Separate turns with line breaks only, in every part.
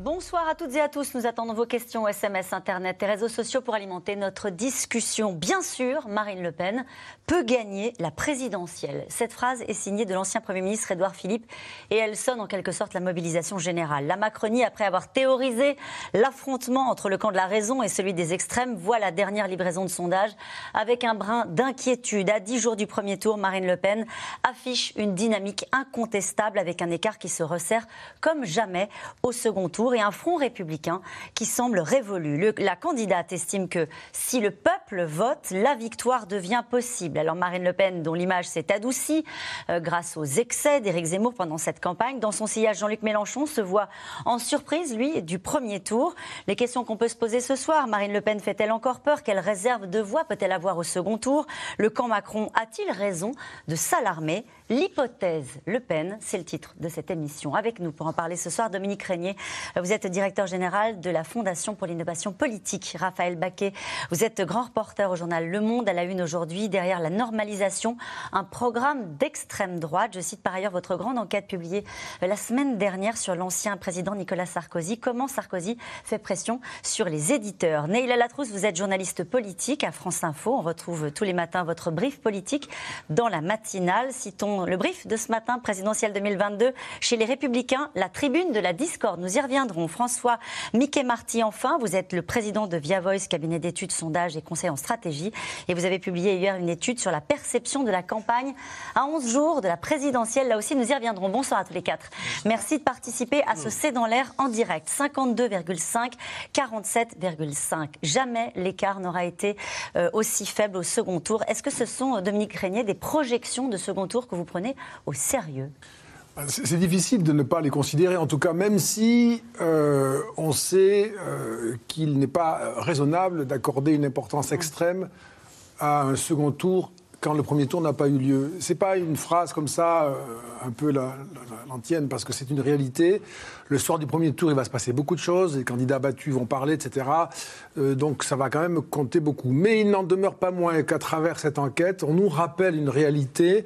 Bonsoir à toutes et à tous. Nous attendons vos questions SMS, Internet et réseaux sociaux pour alimenter notre discussion. Bien sûr, Marine Le Pen peut gagner la présidentielle. Cette phrase est signée de l'ancien Premier ministre Édouard Philippe et elle sonne en quelque sorte la mobilisation générale. La Macronie, après avoir théorisé l'affrontement entre le camp de la raison et celui des extrêmes, voit la dernière livraison de sondage avec un brin d'inquiétude. À dix jours du premier tour, Marine Le Pen affiche une dynamique incontestable avec un écart qui se resserre comme jamais au second tour et un front républicain qui semble révolu. la candidate estime que si le peuple vote, la victoire devient possible. Alors Marine Le Pen, dont l'image s'est adoucie euh, grâce aux excès d'Éric Zemmour pendant cette campagne, dans son sillage, Jean-Luc Mélenchon se voit en surprise, lui, du premier tour. Les questions qu'on peut se poser ce soir, Marine Le Pen fait-elle encore peur Quelle réserve de voix peut-elle avoir au second tour? Le camp Macron a-t-il raison de s'alarmer? L'hypothèse Le Pen, c'est le titre de cette émission. Avec nous pour en parler ce soir, Dominique Régnier. Vous êtes directeur général de la Fondation pour l'innovation politique. Raphaël Baquet, vous êtes grand reporter au journal Le Monde à la une aujourd'hui. Derrière la normalisation, un programme d'extrême droite. Je cite par ailleurs votre grande enquête publiée la semaine dernière sur l'ancien président Nicolas Sarkozy. Comment Sarkozy fait pression sur les éditeurs? Neila Latrousse, vous êtes journaliste politique à France Info. On retrouve tous les matins votre brief politique dans la matinale. Citons le brief de ce matin, présidentiel 2022, chez les Républicains, la tribune de la discorde. Nous y reviendrons. François Mickey Marty, enfin, vous êtes le président de Via Voice, cabinet d'études, sondages et conseils en stratégie. Et vous avez publié hier une étude sur la perception de la campagne à 11 jours de la présidentielle. Là aussi, nous y reviendrons. Bonsoir à tous les quatre. Merci de participer à ce C'est dans l'air en direct. 52,5, 47,5. Jamais l'écart n'aura été euh, aussi faible au second tour. Est-ce que ce sont, Dominique Régnier, des projections de second tour que vous prenez au sérieux?
C'est difficile de ne pas les considérer, en tout cas, même si euh, on sait euh, qu'il n'est pas raisonnable d'accorder une importance extrême à un second tour quand le premier tour n'a pas eu lieu. C'est pas une phrase comme ça, euh, un peu l'antienne, parce que c'est une réalité. Le soir du premier tour, il va se passer beaucoup de choses. Les candidats battus vont parler, etc. donc ça va quand même compter beaucoup. Mais il n'en demeure pas moins qu'à travers cette enquête, on nous rappelle une réalité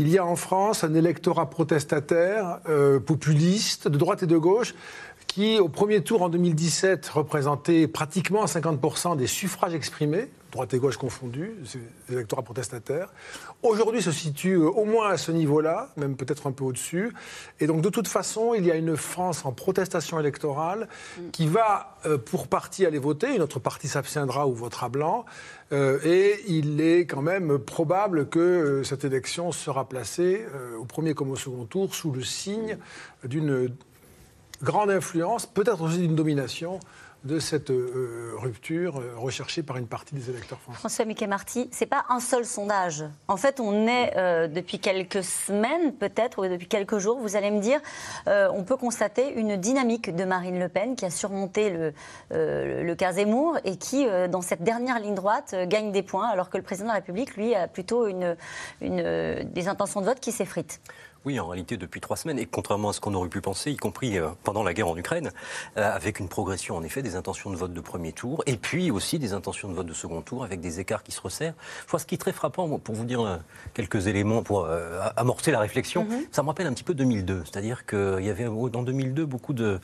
il y a en France un électorat protestataire, euh, populiste, de droite et de gauche, qui, au premier tour en 2017, représentait pratiquement 50% des suffrages exprimés, droite et gauche confondus, électorats protestataires. Aujourd'hui se situe euh, au moins à ce niveau-là, même peut-être un peu au-dessus. Et donc, de toute façon, il y a une France en protestation électorale qui va, euh, pour partie, aller voter. Une autre partie s'abstiendra ou votera blanc. Euh, et il est quand même probable que euh, cette élection sera placée, euh, au premier comme au second tour, sous le signe d'une grande influence, peut-être aussi d'une domination de cette euh, rupture euh, recherchée par une partie des électeurs français.
François Mickey Marty, ce n'est pas un seul sondage. En fait, on est euh, depuis quelques semaines, peut-être, ou depuis quelques jours, vous allez me dire, on peut constater une dynamique de Marine Le Pen qui a surmonté le, le cas et qui, dans cette dernière ligne droite, gagne des points, alors que le président de la République, lui, a plutôt des intentions de vote qui s'effritent.
Oui, en réalité, depuis trois semaines, et contrairement à ce qu'on aurait pu penser, y compris euh, pendant la guerre en Ukraine, euh, avec une progression, en effet, des intentions de vote de premier tour, et puis aussi des intentions de vote de second tour, avec des écarts qui se resserrent. Je crois ce qui est très frappant, pour vous dire euh, quelques éléments, pour amorcer la réflexion, mhm. ça me rappelle un petit peu 2002. C'est-à-dire qu'il y avait dans 2002 beaucoup de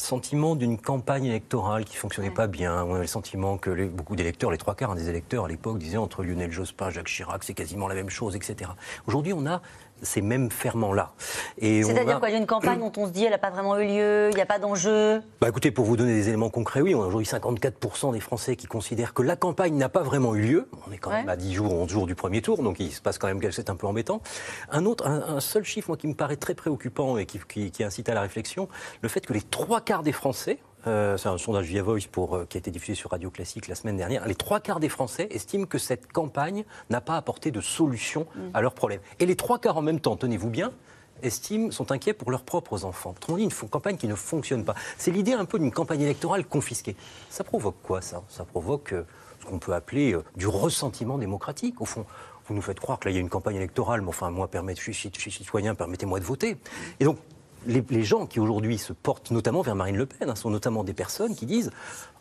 sentiments d'une campagne électorale qui fonctionnait pas bien. On avait le sentiment que beaucoup d'électeurs, les trois quarts des électeurs à l'époque, disaient entre Lionel Jospin, Jacques Chirac, c'est quasiment la même chose, etc. Aujourd'hui, on a ces mêmes ferments-là.
C'est-à-dire y a une campagne dont on se dit elle n'a pas vraiment eu lieu, il n'y a pas d'enjeu?
Bah Écoutez, pour vous donner des éléments concrets, oui, on a aujourd'hui 54% des Français qui considèrent que la campagne n'a pas vraiment eu lieu. On est quand même à 10 jours, 11 jours du premier tour, donc il se passe quand même quelque chose un peu embêtant. Un autre, un, seul chiffre moi, qui me paraît très préoccupant et qui, qui incite à la réflexion, le fait que les trois quarts des Français, euh, c'est un sondage via Voice pour, euh, qui a été diffusé sur Radio Classique la semaine dernière. Les trois quarts des Français estiment que cette campagne n'a pas apporté de solution mm. à leurs problèmes. Et les trois quarts en même temps, tenez-vous bien, estiment, sont inquiets pour leurs propres enfants. Autrement dit, une campagne qui ne fonctionne pas. C'est l'idée un peu d'une campagne électorale confisquée. Ça provoque quoi, ça? Ça provoque euh, ce qu'on peut appeler du ressentiment démocratique, au fond. Vous nous faites croire que là, il y a une campagne électorale, mais enfin, moi, je suis citoyen, permettez-moi de voter. Et donc, les, gens qui aujourd'hui se portent notamment vers Marine Le Pen hein, sont notamment des personnes qui disent,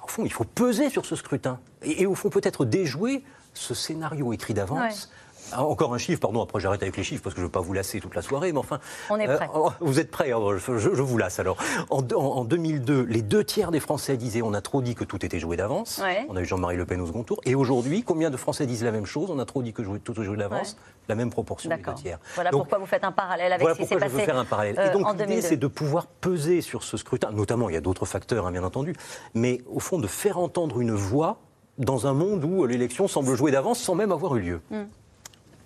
au fond, il faut peser sur ce scrutin. Et, au fond, peut-être déjouer ce scénario écrit d'avance. Encore un chiffre, pardon, après j'arrête avec les chiffres parce que je ne veux pas vous lasser toute la soirée, mais enfin.
On est prêt. Euh,
vous êtes prêts, hein, je, vous lasse alors. En, 2002, les deux tiers des Français disaient on a trop dit que tout était joué d'avance. On a eu Jean-Marie Le Pen au second tour. Et aujourd'hui, combien de Français disent la même chose On a trop dit que tout est joué d'avance? La même proportion des deux tiers.
Voilà pourquoi vous faites un parallèle avec
ce
qui s'est passé.
je veux faire un parallèle. et euh, donc l'idée, c'est de pouvoir peser sur ce scrutin. Notamment, il y a d'autres facteurs, hein, bien entendu, mais au fond, de faire entendre une voix dans un monde où l'élection semble jouer d'avance sans même avoir eu lieu. Hmm.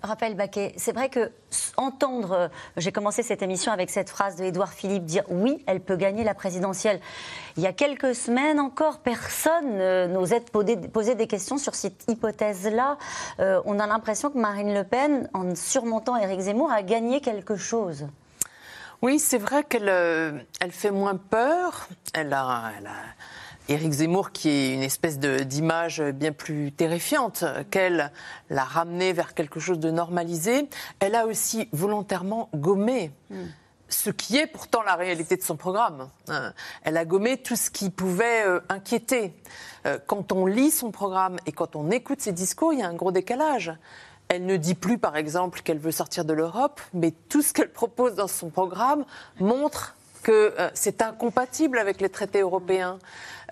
Raphaël Baquet, c'est vrai que entendre, euh, j'ai commencé cette émission avec cette phrase de Édouard Philippe dire oui, elle peut gagner la présidentielle. Il y a quelques semaines encore, personne ne n'osait poser, des questions sur cette hypothèse-là. Euh, on a l'impression que Marine Le Pen, en surmontant Éric Zemmour, a gagné quelque chose.
Oui, c'est vrai qu'elle euh, elle fait moins peur. Elle a Éric Zemmour, qui est une espèce d'image bien plus terrifiante, qu'elle l'a ramené vers quelque chose de normalisé, elle a aussi volontairement gommé. Ce qui est pourtant la réalité de son programme. Euh, elle a gommé tout ce qui pouvait euh, inquiéter. Euh, quand on lit son programme et quand on écoute ses discours, il y a un gros décalage. Elle ne dit plus, par exemple, qu'elle veut sortir de l'Europe, mais tout ce qu'elle propose dans son programme montre que c'est incompatible avec les traités européens.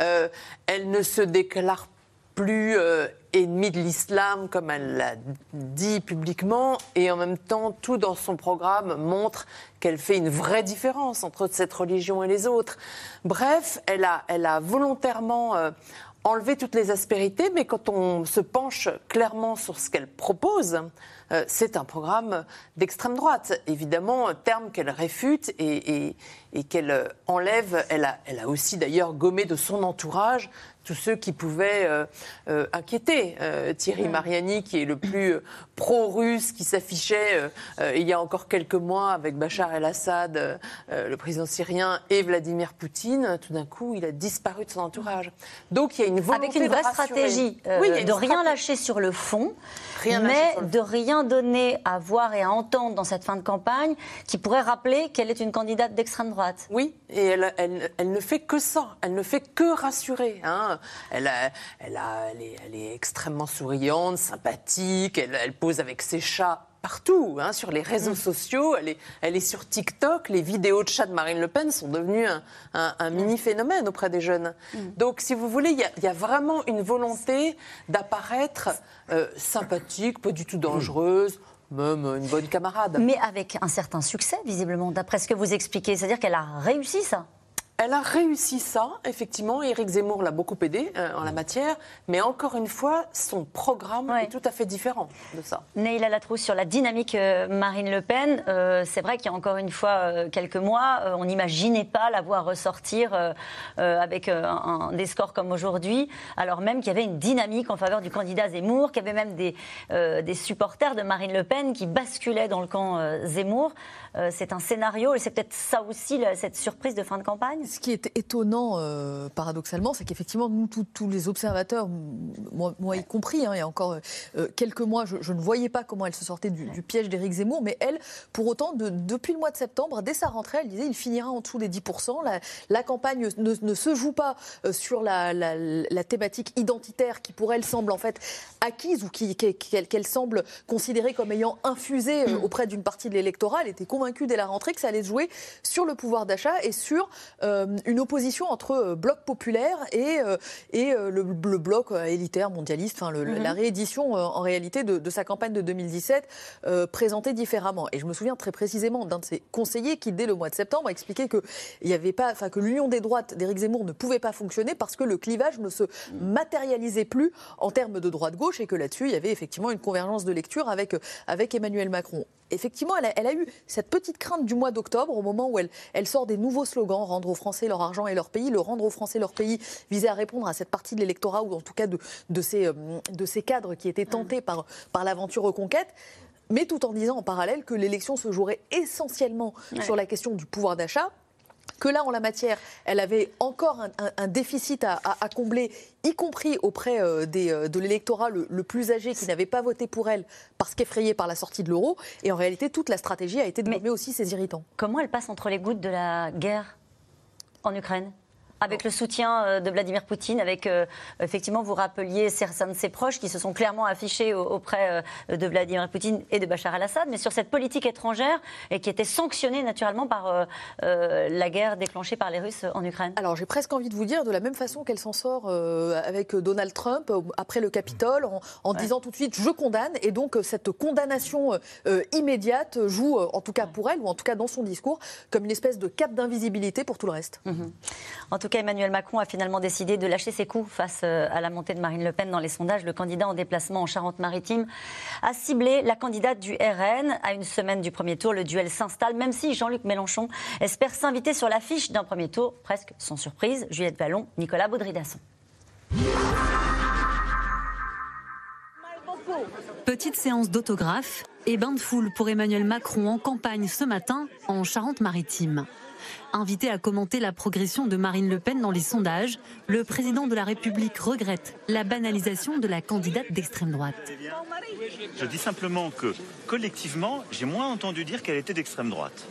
Euh, elle ne se déclare plus euh, ennemie de l'islam comme elle l'a dit publiquement et en même temps tout dans son programme montre qu'elle fait une vraie différence entre cette religion et les autres. Bref, elle a, volontairement euh, enlevé toutes les aspérités, mais quand on se penche clairement sur ce qu'elle propose, c'est un programme d'extrême droite. Évidemment, terme qu'elle réfute et, qu'elle enlève. Elle a aussi d'ailleurs gommé de son entourage tous ceux qui pouvaient euh, euh, inquiéter. Euh, Thierry Mariani, qui est le plus pro-russe, qui s'affichait il y a encore quelques mois avec Bachar el-Assad, le président syrien, et Vladimir Poutine, tout d'un coup, il a disparu de son entourage. Donc il y a une volonté
Avec une vraie stratégie oui, de rien lâcher sur le fond, mais de rien donner à voir et à entendre dans cette fin de campagne qui pourrait rappeler qu'elle est une candidate d'extrême droite.
Oui, et elle, elle, ne fait que ça, elle ne fait que rassurer. Hein. Elle, elle, est, extrêmement souriante, sympathique, elle, pose avec ses chats partout, hein, sur les réseaux mm. sociaux, elle est, elle est sur TikTok, les vidéos de chats de Marine Le Pen sont devenues un, mini-phénomène auprès des jeunes. Mm. Donc, si vous voulez, il y, a vraiment une volonté d'apparaître euh, sympathique, pas du tout dangereuse, même une bonne camarade.
Mais avec un certain succès, visiblement, d'après ce que vous expliquez. C'est-à-dire qu'elle a réussi ça
elle a réussi ça, effectivement. Éric Zemmour l'a beaucoup aidé euh, en la matière. Mais encore une fois, son programme est tout à fait différent de ça.
Neila Latrousse, sur la dynamique euh, Marine Le Pen, euh, c'est vrai qu'il y a encore une fois quelques mois, on n'imaginait pas la voir ressortir avec un, des scores comme aujourd'hui, alors même qu'il y avait une dynamique en faveur du candidat Zemmour, qu'il y avait même des, des supporters de Marine Le Pen qui basculaient dans le camp Zemmour. c'est un scénario, et c'est peut-être ça aussi, cette surprise de fin de campagne?
Ce qui est étonnant, euh, paradoxalement, c'est qu'effectivement, nous, tous les observateurs, moi, y compris, hein, il y a encore euh, quelques mois, je, ne voyais pas comment elle se sortait du, piège d'Éric Zemmour, mais elle, pour autant, depuis le mois de septembre, dès sa rentrée, elle disait il finira en dessous des 10%. La, campagne ne, se joue pas euh, sur la, thématique identitaire qui, pour elle, semble en fait acquise ou qu'elle semble considérer comme ayant infusé auprès d'une partie de l'électorat. Elle était convaincue dès la rentrée que ça allait se jouer sur le pouvoir d'achat et sur euh, une opposition entre euh, bloc populaire et, euh, et le, bloc élitaire, mondialiste, enfin mhm. la réédition en réalité de, sa campagne de 2017 présentée différemment. Et je me souviens très précisément d'un de ses conseillers qui, dès le mois de septembre, a expliqué que, il y avait pas, que l'union des droites d'Éric Zemmour ne pouvait pas fonctionner parce que le clivage ne se matérialisait plus en termes de droite-gauche et que là-dessus, il y avait effectivement une convergence de lecture avec, avec Emmanuel Macron effectivement, elle a, eu cette petite crainte du mois d'octobre, au moment où elle, elle, sort des nouveaux slogans, rendre aux Français leur argent et leur pays. Le rendre aux Français leur pays visait à répondre à cette partie de l'électorat, ou en tout cas de, de, ces, euh, de ces cadres qui étaient tentés par, par l'aventure reconquête mais tout en disant en parallèle que l'élection se jouerait essentiellement sur la question du pouvoir d'achat que là, en la matière, elle avait encore un, déficit à, combler, y compris auprès euh, des, euh, de l'électorat le, plus âgé qui n'avait pas voté pour elle parce qu'effrayé par la sortie de l'euro. Et en réalité, toute la stratégie a été de nommer aussi ses irritants.
Comment elle passe entre les gouttes de la guerre en Ukraine? Avec le soutien euh, de Vladimir Poutine, avec euh, effectivement, vous rappeliez certains de ses proches qui se sont clairement affichés auprès euh, de Vladimir Poutine et de Bachar al-Assad, mais sur cette politique étrangère et qui était sanctionnée naturellement par la guerre déclenchée par les Russes en Ukraine.
Alors j'ai presque envie de vous dire de la même façon qu'elle s'en sort avec Donald Trump après le Capitole en, disant tout de suite je condamne et donc cette condamnation immédiate joue en tout cas pour elle ou en tout cas dans son discours comme une espèce de cap d'invisibilité pour tout le reste.
Mhm. En tout Emmanuel Macron a finalement décidé de lâcher ses coups face euh, à la montée de Marine Le Pen dans les sondages. Le candidat en déplacement en Charente-Maritime a ciblé la candidate du RN. À une semaine du premier tour, le duel s'installe, même si Jean-Luc Mélenchon espère s'inviter sur l'affiche d'un premier tour, presque sans surprise. Juliette Vallon, Nicolas Baudry-Dasson.
Petite séance d'autographe et bain de foule pour Emmanuel Macron en campagne ce matin en Charente-Maritime. Invité à commenter la progression de Marine Le Pen dans les sondages, le président de la République regrette la banalisation de la candidate d'extrême droite.
Je dis simplement que collectivement, j'ai moins entendu dire qu'elle était d'extrême droite.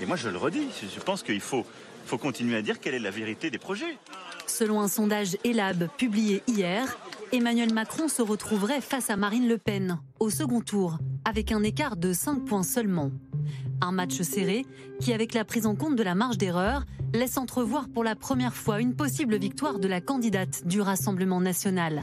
Et moi, je le redis, je pense qu'il faut, faut continuer à dire quelle est la vérité des projets.
Selon un sondage ELAB publié hier, Emmanuel Macron se retrouverait face à Marine Le Pen au second tour, avec un écart de 5 points seulement. Un match serré qui, avec la prise en compte de la marge d'erreur, laisse entrevoir pour la première fois une possible victoire de la candidate du Rassemblement national.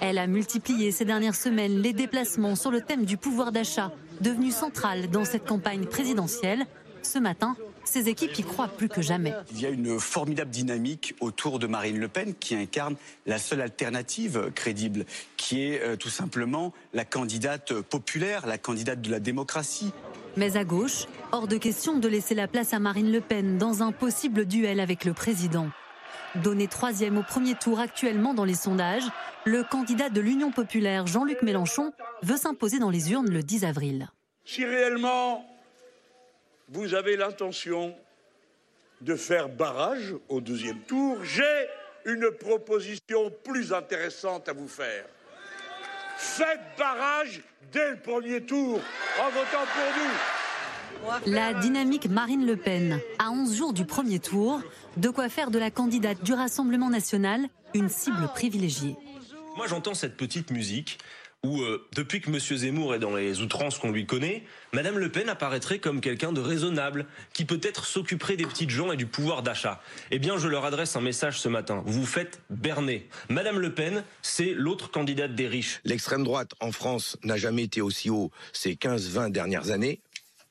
Elle a multiplié ces dernières semaines les déplacements sur le thème du pouvoir d'achat, devenu central dans cette campagne présidentielle. Ce matin, ses équipes y croient plus que jamais.
Il y a une formidable dynamique autour de Marine Le Pen qui incarne la seule alternative crédible, qui est euh, tout simplement la candidate populaire, la candidate de la démocratie.
Mais à gauche, hors de question de laisser la place à Marine Le Pen dans un possible duel avec le président. Donné troisième au premier tour actuellement dans les sondages, le candidat de l'Union populaire, Jean-Luc Mélenchon, veut s'imposer dans les urnes le 10 avril.
Si réellement vous avez l'intention de faire barrage au deuxième tour, j'ai une proposition plus intéressante à vous faire. Faites barrage dès le premier tour en votant pour
nous. La dynamique Marine Le Pen, à 11 jours du premier tour, de quoi faire de la candidate du Rassemblement national une cible privilégiée.
Moi j'entends cette petite musique où, euh, depuis que M. Zemmour est dans les outrances qu'on lui connaît, Mme Le Pen apparaîtrait comme quelqu'un de raisonnable, qui peut-être s'occuperait des petites gens et du pouvoir d'achat. Eh bien, je leur adresse un message ce matin. Vous vous faites berner. Mme Le Pen, c'est l'autre candidate des riches.
L'extrême droite en France n'a jamais été aussi haut ces 15-20 dernières années.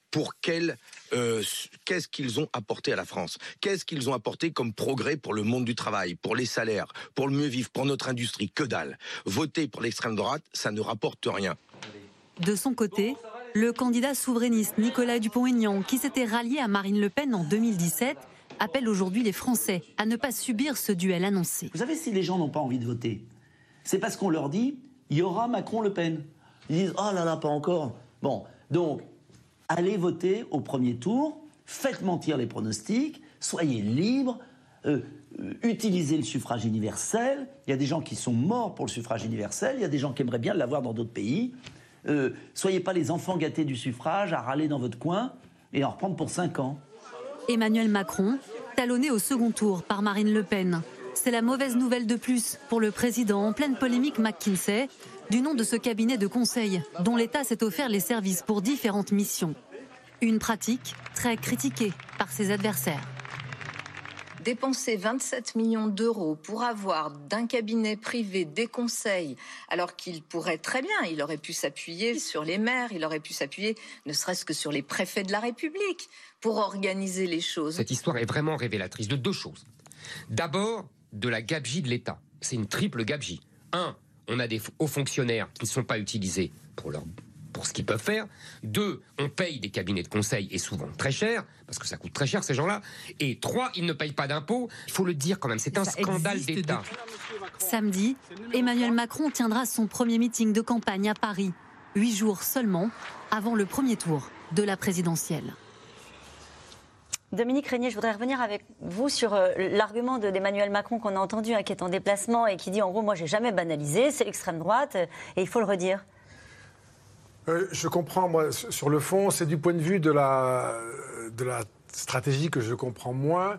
Pour quelle euh, qu'est-ce qu'ils ont apporté à la France? Qu'est-ce qu'ils ont apporté comme progrès pour le monde du travail, pour les salaires, pour le mieux vivre, pour notre industrie? Que dalle. Voter pour l'extrême droite, ça ne rapporte rien.
De son côté, le candidat souverainiste Nicolas Dupont-Aignan, qui s'était rallié à Marine Le Pen en 2017, appelle aujourd'hui les Français à ne pas subir ce duel annoncé.
Vous savez, si les gens n'ont pas envie de voter, c'est parce qu'on leur dit il y aura Macron-Le Pen. Ils disent oh là là, pas encore. Bon, donc allez voter au premier tour, faites mentir les pronostics, soyez libres, euh, euh, utilisez le suffrage universel. Il y a des gens qui sont morts pour le suffrage universel, il y a des gens qui aimeraient bien l'avoir dans d'autres pays. Euh, soyez pas les enfants gâtés du suffrage à râler dans votre coin et en reprendre pour 5 ans.
Emmanuel Macron, talonné au second tour par Marine Le Pen. C'est la mauvaise nouvelle de plus pour le président en pleine polémique McKinsey du nom de ce cabinet de conseil dont l'État s'est offert les services pour différentes missions. Une pratique très critiquée par ses adversaires.
Dépenser 27 millions d'euros pour avoir d'un cabinet privé des conseils, alors qu'il pourrait très bien, il aurait pu s'appuyer sur les maires, il aurait pu s'appuyer ne serait-ce que sur les préfets de la République pour organiser les choses.
Cette histoire est vraiment révélatrice de deux choses. D'abord, de la gabegie de l'État. C'est une triple gabegie. Un, on a des hauts fonctionnaires qui ne sont pas utilisés pour leur pour ce qu'ils peuvent faire. Deux, on paye des cabinets de conseil et souvent très cher, parce que ça coûte très cher ces gens-là. Et trois, ils ne payent pas d'impôts. Il faut le dire quand même, c'est un scandale d'État.
Samedi, Emmanuel Macron tiendra son premier meeting de campagne à Paris, huit jours seulement avant le premier tour de la présidentielle.
Dominique Régnier, je voudrais revenir avec vous sur euh, l'argument de- d'Emmanuel Macron qu'on a entendu, hein, qui est en déplacement et qui dit en gros, moi j'ai jamais banalisé, c'est l'extrême droite, euh, et il faut le redire.
Euh, je comprends, moi, sur le fond, c'est du point de vue de la, de la stratégie que je comprends moins.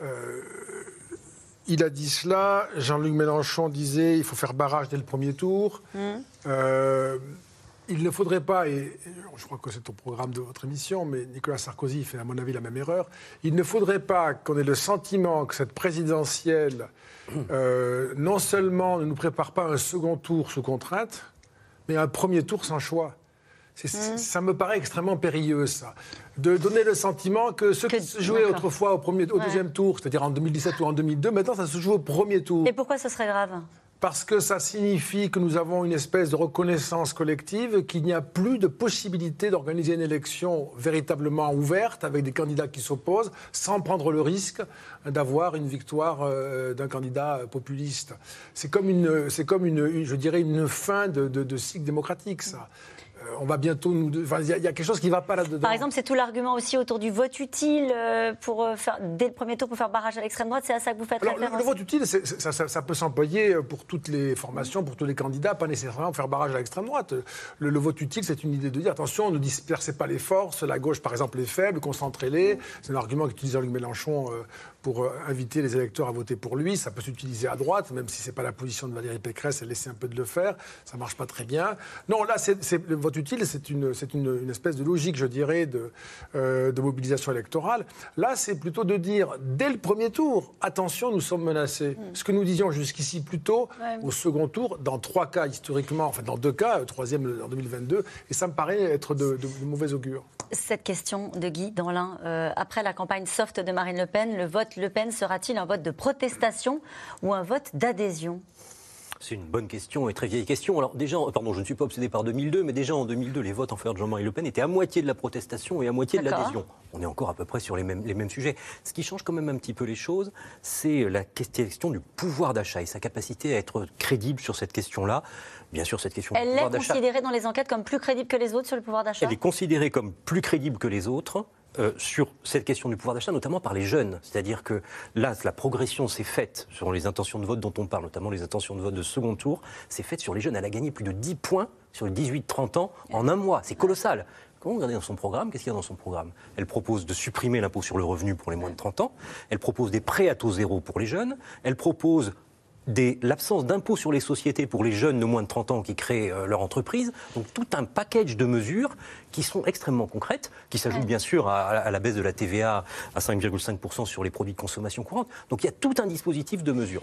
Euh, il a dit cela, Jean-Luc Mélenchon disait il faut faire barrage dès le premier tour. Euh, il ne faudrait pas, et je crois que c'est au programme de votre émission, mais Nicolas Sarkozy fait à mon avis la même erreur, il ne faudrait pas qu'on ait le sentiment que cette présidentielle, euh, non seulement ne nous prépare pas un second tour sous contrainte, mais un premier tour sans choix. C'est- Ça me paraît extrêmement périlleux, ça. De donner le sentiment que ce qui se jouait autrefois au, premier, au
Ouais.
deuxième tour, c'est-à-dire en 2017 ou en 2002, maintenant ça se joue au premier tour.
Et pourquoi ce serait grave?
Parce que ça signifie que nous avons une espèce de reconnaissance collective, qu'il n'y a plus de possibilité d'organiser une élection véritablement ouverte avec des candidats qui s'opposent, sans prendre le risque d'avoir une victoire euh, d'un candidat populiste. C'est comme une, je dirais, une fin de, de- de cycle démocratique, ça. Euh, on va bientôt nous. enfin, Il y, a- il y a quelque chose qui ne va pas là-dedans.
Par exemple, c'est tout l'argument aussi autour du vote utile euh, pour euh, faire, dès le premier tour pour faire barrage à l'extrême droite, c'est à ça que vous faites
Alors,
référence
le vote utile, ça, ça- ça peut s'employer pour toutes les formations, pour tous les candidats, pas nécessairement faire barrage à l'extrême droite. Le, le vote utile, c'est une idée de dire attention, ne dispersez pas les forces, la gauche, par exemple, est faible, concentrez-les. C'est un argument qu'utilise Jean-Luc Mélenchon pour euh, inviter les électeurs à voter pour lui. Ça peut s'utiliser à droite, même si c'est pas la position de Valérie Pécresse, elle essaie un peu de le faire. Ça marche pas très bien. Non, là, c'est, le vote utile, c'est une, c'est une, une espèce de logique, je dirais, de, euh, de mobilisation électorale. Là, c'est plutôt de dire, dès le premier tour, attention, nous sommes menacés. Ce que nous disions jusqu'ici plutôt,
Ouais.
au second tour, dans trois cas historiquement, enfin dans deux cas, euh, troisième en 2022, et ça me paraît être de, de- de mauvais augure.
Cette question de Guy dans l'un. après la campagne soft de Marine Le Pen, le vote Le Pen sera-t-il un vote de protestation ou un vote d'adhésion?
C'est une bonne question et très vieille question. Alors déjà, pardon, je ne suis pas obsédé par 2002, mais déjà en 2002, les votes en faveur de Jean-Marie Le Pen étaient à moitié de la protestation et à moitié de l'adhésion. On est encore à peu près sur les mêmes, les mêmes sujets. Ce qui change quand même un petit peu les choses, c'est la question du pouvoir d'achat et sa capacité à être crédible sur cette question-là. Bien sûr, cette question du
Elle
pouvoir
est
d'achat.
considérée dans les enquêtes comme plus crédible que les autres sur le pouvoir d'achat?
Elle est considérée comme plus crédible que les autres euh, sur cette question du pouvoir d'achat, notamment par les jeunes. C'est-à-dire que là, la progression s'est faite sur les intentions de vote dont on parle, notamment les intentions de vote de second tour, c'est faite sur les jeunes. Elle a gagné plus de 10 points sur les 18-30 ans en un mois. C'est colossal. Quand vous regardez dans son programme, qu'est-ce qu'il y a dans son programme? Elle propose de supprimer l'impôt sur le revenu pour les moins de 30 ans. Elle propose des prêts à taux zéro pour les jeunes. Elle propose l'absence d'impôt sur les sociétés pour les jeunes de moins de 30 ans qui créent euh, leur entreprise. Donc tout un package de mesures qui sont extrêmement concrètes, qui s'ajoutent bien sûr à, à la baisse de la TVA à 5,5% sur les produits de consommation courante. Donc il y a tout un dispositif de mesures.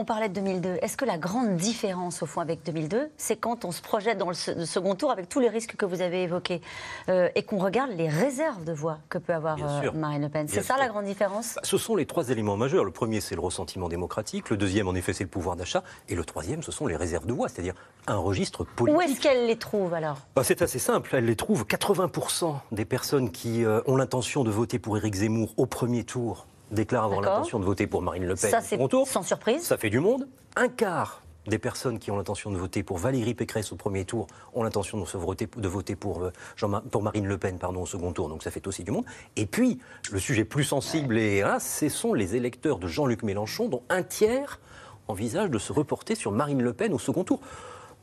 On parlait de 2002. Est-ce que la grande différence, au fond, avec 2002, c'est quand on se projette dans le, se- le second tour avec tous les risques que vous avez évoqués euh, et qu'on regarde les réserves de voix que peut avoir euh. Marine Le Pen? C'est ça
sûr.
la grande différence?
Bah, Ce sont les trois éléments majeurs. Le premier, c'est le ressentiment démocratique. Le deuxième, en effet, c'est le pouvoir d'achat. Et le troisième, ce sont les réserves de voix, c'est-à-dire un registre politique.
Où est-ce qu'elle les trouve alors?
Bah, c'est assez simple. Elle les trouve 80% des personnes qui euh, ont l'intention de voter pour Éric Zemmour au premier tour déclarent avoir l'intention de voter pour Marine Le Pen
Ça,
au
c'est
second tour.
sans surprise.
Ça fait du monde. Un quart des personnes qui ont l'intention de voter pour Valérie Pécresse au premier tour ont l'intention de, se voter, de voter pour, euh, Jean- pour Marine Le Pen pardon, au second tour, donc ça fait aussi du monde. Et puis, le sujet plus sensible, et, hein, ce sont les électeurs de Jean-Luc Mélenchon, dont un tiers envisage de se reporter sur Marine Le Pen au second tour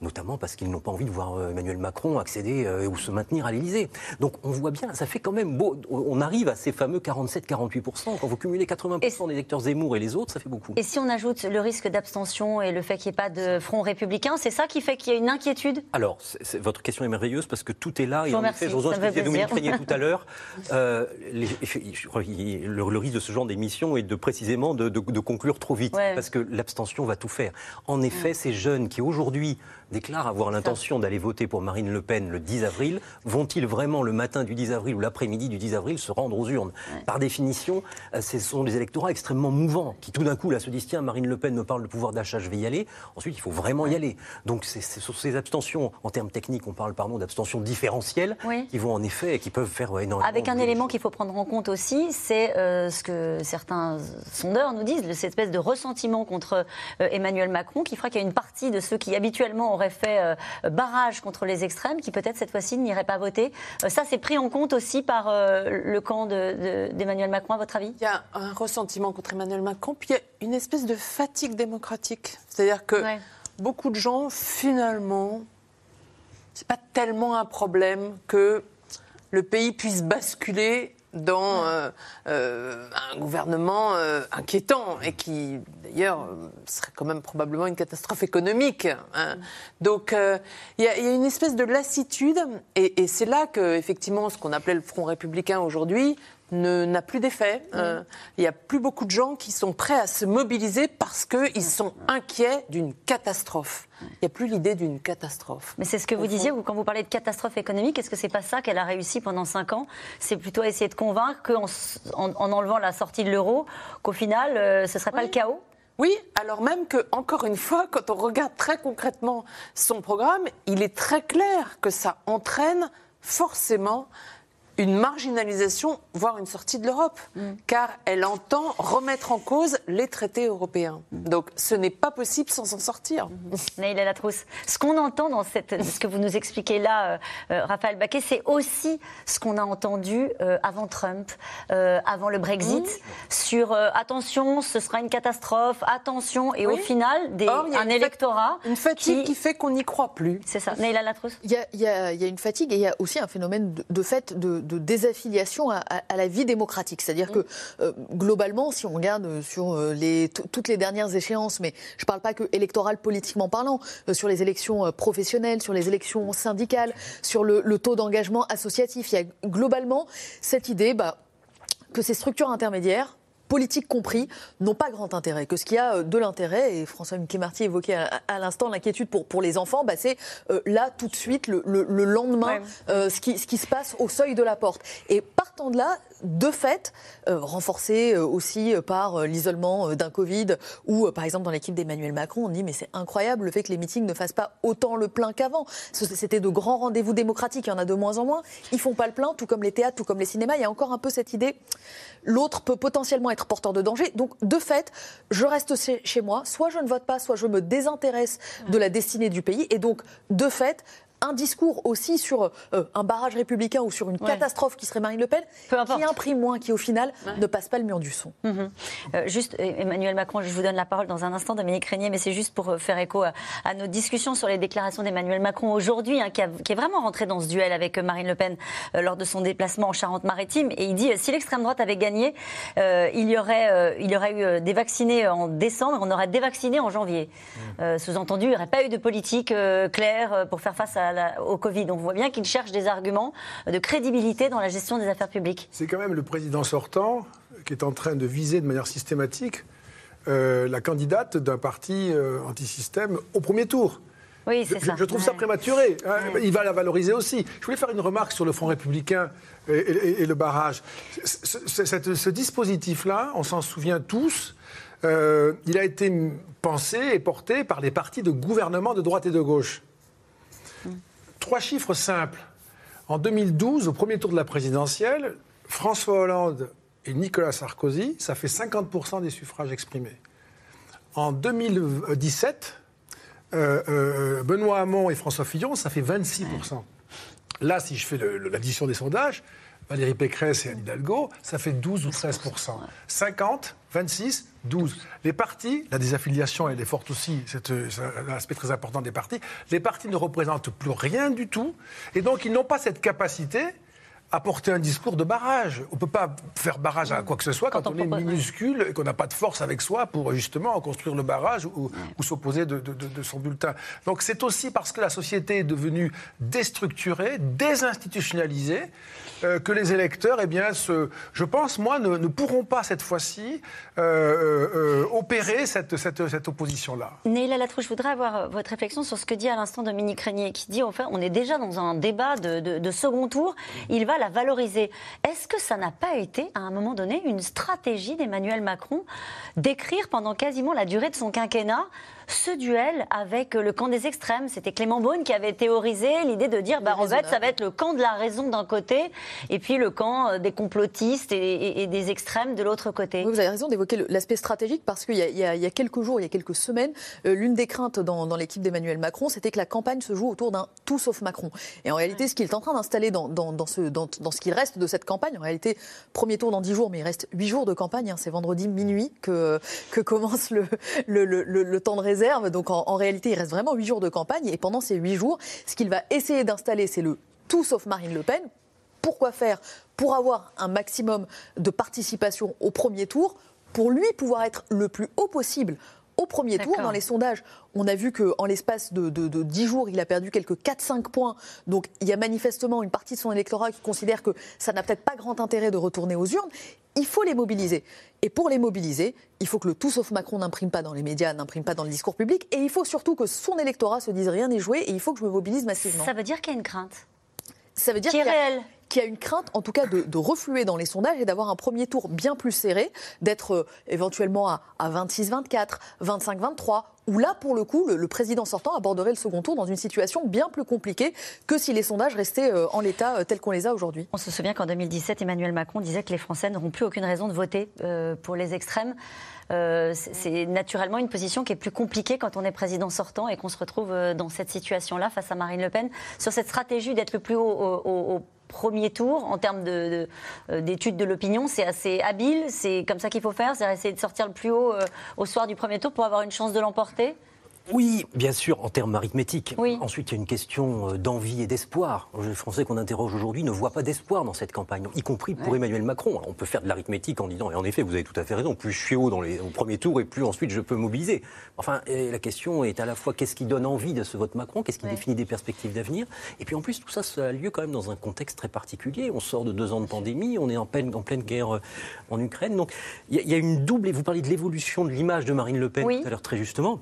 notamment parce qu'ils n'ont pas envie de voir euh, Emmanuel Macron accéder euh, ou se maintenir à l'Élysée. Donc on voit bien, ça fait quand même beau. On arrive à ces fameux 47-48%. Quand vous cumulez 80% des électeurs Zemmour et les autres, ça fait beaucoup.
Et si on ajoute le risque d'abstention et le fait qu'il n'y ait pas de front républicain, c'est ça qui fait qu'il y a une inquiétude?
Alors, votre question est merveilleuse parce que tout est là.
Je
Et
vous
en effet, je rejoins ce que disait Dominique. Régnier tout à l'heure. Euh, le, le risque de ce genre d'émission est de précisément de, de- de conclure trop vite
Ouais.
parce que l'abstention va tout faire. En effet, ces jeunes qui aujourd'hui déclarent avoir l'intention d'aller voter pour Marine Le Pen le 10 avril, vont-ils vraiment le matin du 10 avril ou l'après-midi du 10 avril se rendre aux urnes Par définition, euh, ce sont des électorats extrêmement mouvants qui tout d'un coup là se disent tiens Marine Le Pen me parle de pouvoir d'achat, je vais y aller. Ensuite, il faut vraiment y aller. Donc c'est sur ces abstentions, en termes techniques, on parle pardon d'abstention différentielle,
Oui.
qui vont en effet, qui peuvent faire ouais, énormément.
Avec un élément qu'il faut prendre en compte aussi, c'est euh, ce que certains sondeurs nous disent, cette espèce de ressentiment contre euh, Emmanuel Macron qui fera qu'il y a une partie de ceux qui habituellement aurait fait euh, barrage contre les extrêmes, qui peut-être cette fois-ci n'iraient pas voter. Euh, ça, c'est pris en compte aussi par euh, le camp de- de- d'Emmanuel Macron, à votre avis?
Il y a un ressentiment contre Emmanuel Macron, puis il y a une espèce de fatigue démocratique. C'est-à-dire que beaucoup de gens, finalement, c'est pas tellement un problème que le pays puisse basculer dans euh, euh, un gouvernement euh, inquiétant et qui, d'ailleurs, serait quand même probablement une catastrophe économique. hein. Donc, il y, a- une espèce de lassitude, et, et c'est là que, effectivement, ce qu'on appelait le Front républicain aujourd'hui n'a plus d'effet. Euh, Il n'y a plus beaucoup de gens qui sont prêts à se mobiliser parce qu'ils sont inquiets d'une catastrophe. Il n'y a plus l'idée d'une catastrophe.
Mais c'est ce que vous disiez vous, quand vous parlez de catastrophe économique. Est-ce que c'est pas ça qu'elle a réussi pendant cinq ans? C'est plutôt essayer de convaincre qu'en en, en enlevant la sortie de l'euro, qu'au final, euh, ce serait pas le chaos?
Oui, alors même que, encore une fois, quand on regarde très concrètement son programme, il est très clair que ça entraîne forcément une marginalisation, voire une sortie de l'Europe, car elle entend remettre en cause les traités européens. Donc ce n'est pas possible sans s'en sortir.
Naïla Latrousse, ce qu'on entend dans cette, ce que vous nous expliquez là, euh, euh, Raphaël Baquet, c'est aussi ce qu'on a entendu euh, avant Trump, euh, avant le Brexit, sur euh, attention, ce sera une catastrophe, attention, et au final, des,
Or, il y a
un
une fa-
électorat.
Une fatigue qui, fait qu'on n'y croit plus.
C'est ça. Naïla Latrousse
Il y, a, y y une fatigue et il y a aussi un phénomène de, de fait de, de désaffiliation à, à- à la vie démocratique. C'est-à-dire que euh, globalement, si on regarde euh, sur euh, les, toutes les dernières échéances, mais je ne parle pas que électorales politiquement parlant, sur les élections professionnelles, sur les élections syndicales, sur le, le taux d'engagement associatif, il y a globalement cette idée bah, que ces structures intermédiaires politiques compris, n'ont pas grand intérêt. Que ce qui a euh, de l'intérêt, et François Mickey-Marty évoquait à, à l'instant l'inquiétude pour, pour les enfants, bah, c'est euh, là, tout de suite, le, le- le lendemain, euh, ce, qui, ce qui se passe au seuil de la porte. Et partant de là, de fait, euh, renforcé aussi par l'isolement d'un Covid, ou par exemple dans l'équipe d'Emmanuel Macron, on dit mais c'est incroyable le fait que les meetings ne fassent pas autant le plein qu'avant. C'était de grands rendez-vous démocratiques, il y en a de moins en moins. Ils font pas le plein, tout comme les théâtres, tout comme les cinémas. Il y a encore un peu cette idée, l'autre peut potentiellement être porteur de danger. Donc de fait, je reste chez moi, soit je ne vote pas, soit je me désintéresse de la destinée du pays. Et donc de fait, un discours aussi sur euh, un barrage républicain ou sur une
Ouais.
catastrophe qui serait Marine Le Pen, qui imprime moins, qui au final ne passe pas le mur du son.
Mhm. Euh, juste, euh, Emmanuel Macron, je vous donne la parole dans un instant, Dominique Régnier, mais c'est juste pour euh, faire écho à, à nos discussions sur les déclarations d'Emmanuel Macron aujourd'hui, hein, qui, a- qui est vraiment rentré dans ce duel avec euh, Marine Le Pen euh, lors de son déplacement en Charente-Maritime. Et il dit, euh, si l'extrême droite avait gagné, euh, il, y aurait, euh, il y aurait eu des vaccinés en décembre, on aurait dévacciné en janvier. Euh, Sous-entendu, il n'y aurait pas eu de politique euh, claire pour faire face à la- au Covid. On voit bien qu'il cherche des arguments de crédibilité dans la gestion des affaires publiques.
C'est quand même le président sortant qui est en train de viser de manière systématique euh, la candidate d'un parti euh, anti-système au premier tour.
Oui,
Je,
c'est ça.
je trouve ça prématuré. hein. Il va la valoriser aussi. Je voulais faire une remarque sur le Front républicain et, et- et le barrage. Ce, ce- cette- ce dispositif-là, on s'en souvient tous, euh, il a été pensé et porté par les partis de gouvernement de droite et de gauche. Trois chiffres simples. En 2012, au premier tour de la présidentielle, François Hollande et Nicolas Sarkozy, ça fait 50% des suffrages exprimés. En 2017, euh, euh, Benoît Hamon et François Fillon, ça fait 26%. Là, si je fais l'addition des sondages, Valérie Pécresse et Anne Hidalgo, ça fait 12 ou 13%. 50, 26, 12. Les partis, la désaffiliation, elle est forte aussi, c'est un aspect très important des partis. Les partis ne représentent plus rien du tout, et donc ils n'ont pas cette capacité à porter un discours de barrage. On ne peut pas faire barrage à quoi que ce soit quand, on, est minuscule et qu'on n'a pas de force avec soi pour justement construire le barrage ou, ou s'opposer de, de- de- de son bulletin. Donc c'est aussi parce que la société est devenue déstructurée, désinstitutionnalisée, euh, que les électeurs, eh bien, se, je pense, moi, ne, ne pourront pas cette fois-ci euh, euh, euh, opérer cette, cette, cette opposition-là.
Neila Latrouche, je voudrais avoir euh, votre réflexion sur ce que dit à l'instant Dominique Régnier, qui dit, enfin, on est déjà dans un débat de second tour. Il va à la valoriser. Est-ce que ça n'a pas été, à un moment donné, une stratégie d'Emmanuel Macron d'écrire pendant quasiment la durée de son quinquennat ce duel avec le camp des extrêmes. C'était Clément Beaune qui avait théorisé l'idée de dire, bah, en fait, ça va être le camp de la raison d'un côté, et puis le camp euh, des complotistes et, des extrêmes de l'autre côté.
vous avez raison d'évoquer l'aspect stratégique, parce qu'il y, y, a quelques jours, il y a quelques semaines, euh, l'une des craintes dans, dans l'équipe d'Emmanuel Macron, c'était que la campagne se joue autour d'un tout sauf Macron. Et en réalité, ce qu'il est en train d'installer dans, dans, dans, ce, dans, ce qu'il reste de cette campagne, en réalité, premier tour dans 10 jours, mais il reste 8 jours de campagne, hein, c'est vendredi minuit que, que commence le, le, le, le temps de donc en, réalité, il reste vraiment huit jours de campagne. Et pendant ces huit jours, ce qu'il va essayer d'installer, c'est le tout sauf Marine Le Pen. Pourquoi faire Pour avoir un maximum de participation au premier tour, pour lui pouvoir être le plus haut possible au premier tour. Dans les sondages, on a vu qu'en l'espace de, de, 10 jours, il a perdu quelques 4-5 points. Donc il y a manifestement une partie de son électorat qui considère que ça n'a peut-être pas grand intérêt de retourner aux urnes. Il faut les mobiliser. Et pour les mobiliser, il faut que le tout sauf Macron n'imprime pas dans les médias, n'imprime pas dans le discours public. Et il faut surtout que son électorat se dise rien n'est joué et il faut que je me mobilise massivement.
Ça veut dire qu'il y a une crainte
ça veut dire
qu'il y, a,
qu'il y a une crainte, en tout cas, de, refluer dans les sondages et d'avoir un premier tour bien plus serré, d'être euh, éventuellement à, 26-24, 25-23, où là, pour le coup, le, président sortant aborderait le second tour dans une situation bien plus compliquée que si les sondages restaient euh, en l'état euh, tel qu'on les a aujourd'hui.
On se souvient qu'en 2017, Emmanuel Macron disait que les Français n'auront plus aucune raison de voter pour les extrêmes. c'est naturellement une position qui est plus compliquée quand on est président sortant et qu'on se retrouve dans cette situation-là face à Marine Le Pen. Sur cette stratégie d'être le plus haut au, premier tour en termes euh, d'études de, l'opinion. C'est assez habile, c'est comme ça qu'il faut faire, c'est essayer de sortir le plus haut euh, au soir du premier tour pour avoir une chance de l'emporter
oui, bien sûr, en termes arithmétiques. Ensuite, il y a une question euh, d'envie et d'espoir. Les Français qu'on interroge aujourd'hui ne voient pas d'espoir dans cette campagne, y compris pour Emmanuel Macron. on peut faire de l'arithmétique en disant, et en effet, vous avez tout à fait raison, plus je suis haut dans les, au premier tour et plus ensuite je peux mobiliser. Enfin, la question est à la fois qu'est-ce qui donne envie de ce vote Macron, qu'est-ce qui définit des perspectives d'avenir, et puis en plus, tout ça, ça a lieu quand même dans un contexte très particulier. On sort de deux ans de pandémie, on est en pleine, en pleine guerre euh, en Ukraine. Donc, il y, a une double, et vous parlez de l'évolution de l'image de Marine Le Pen tout à l'heure très justement.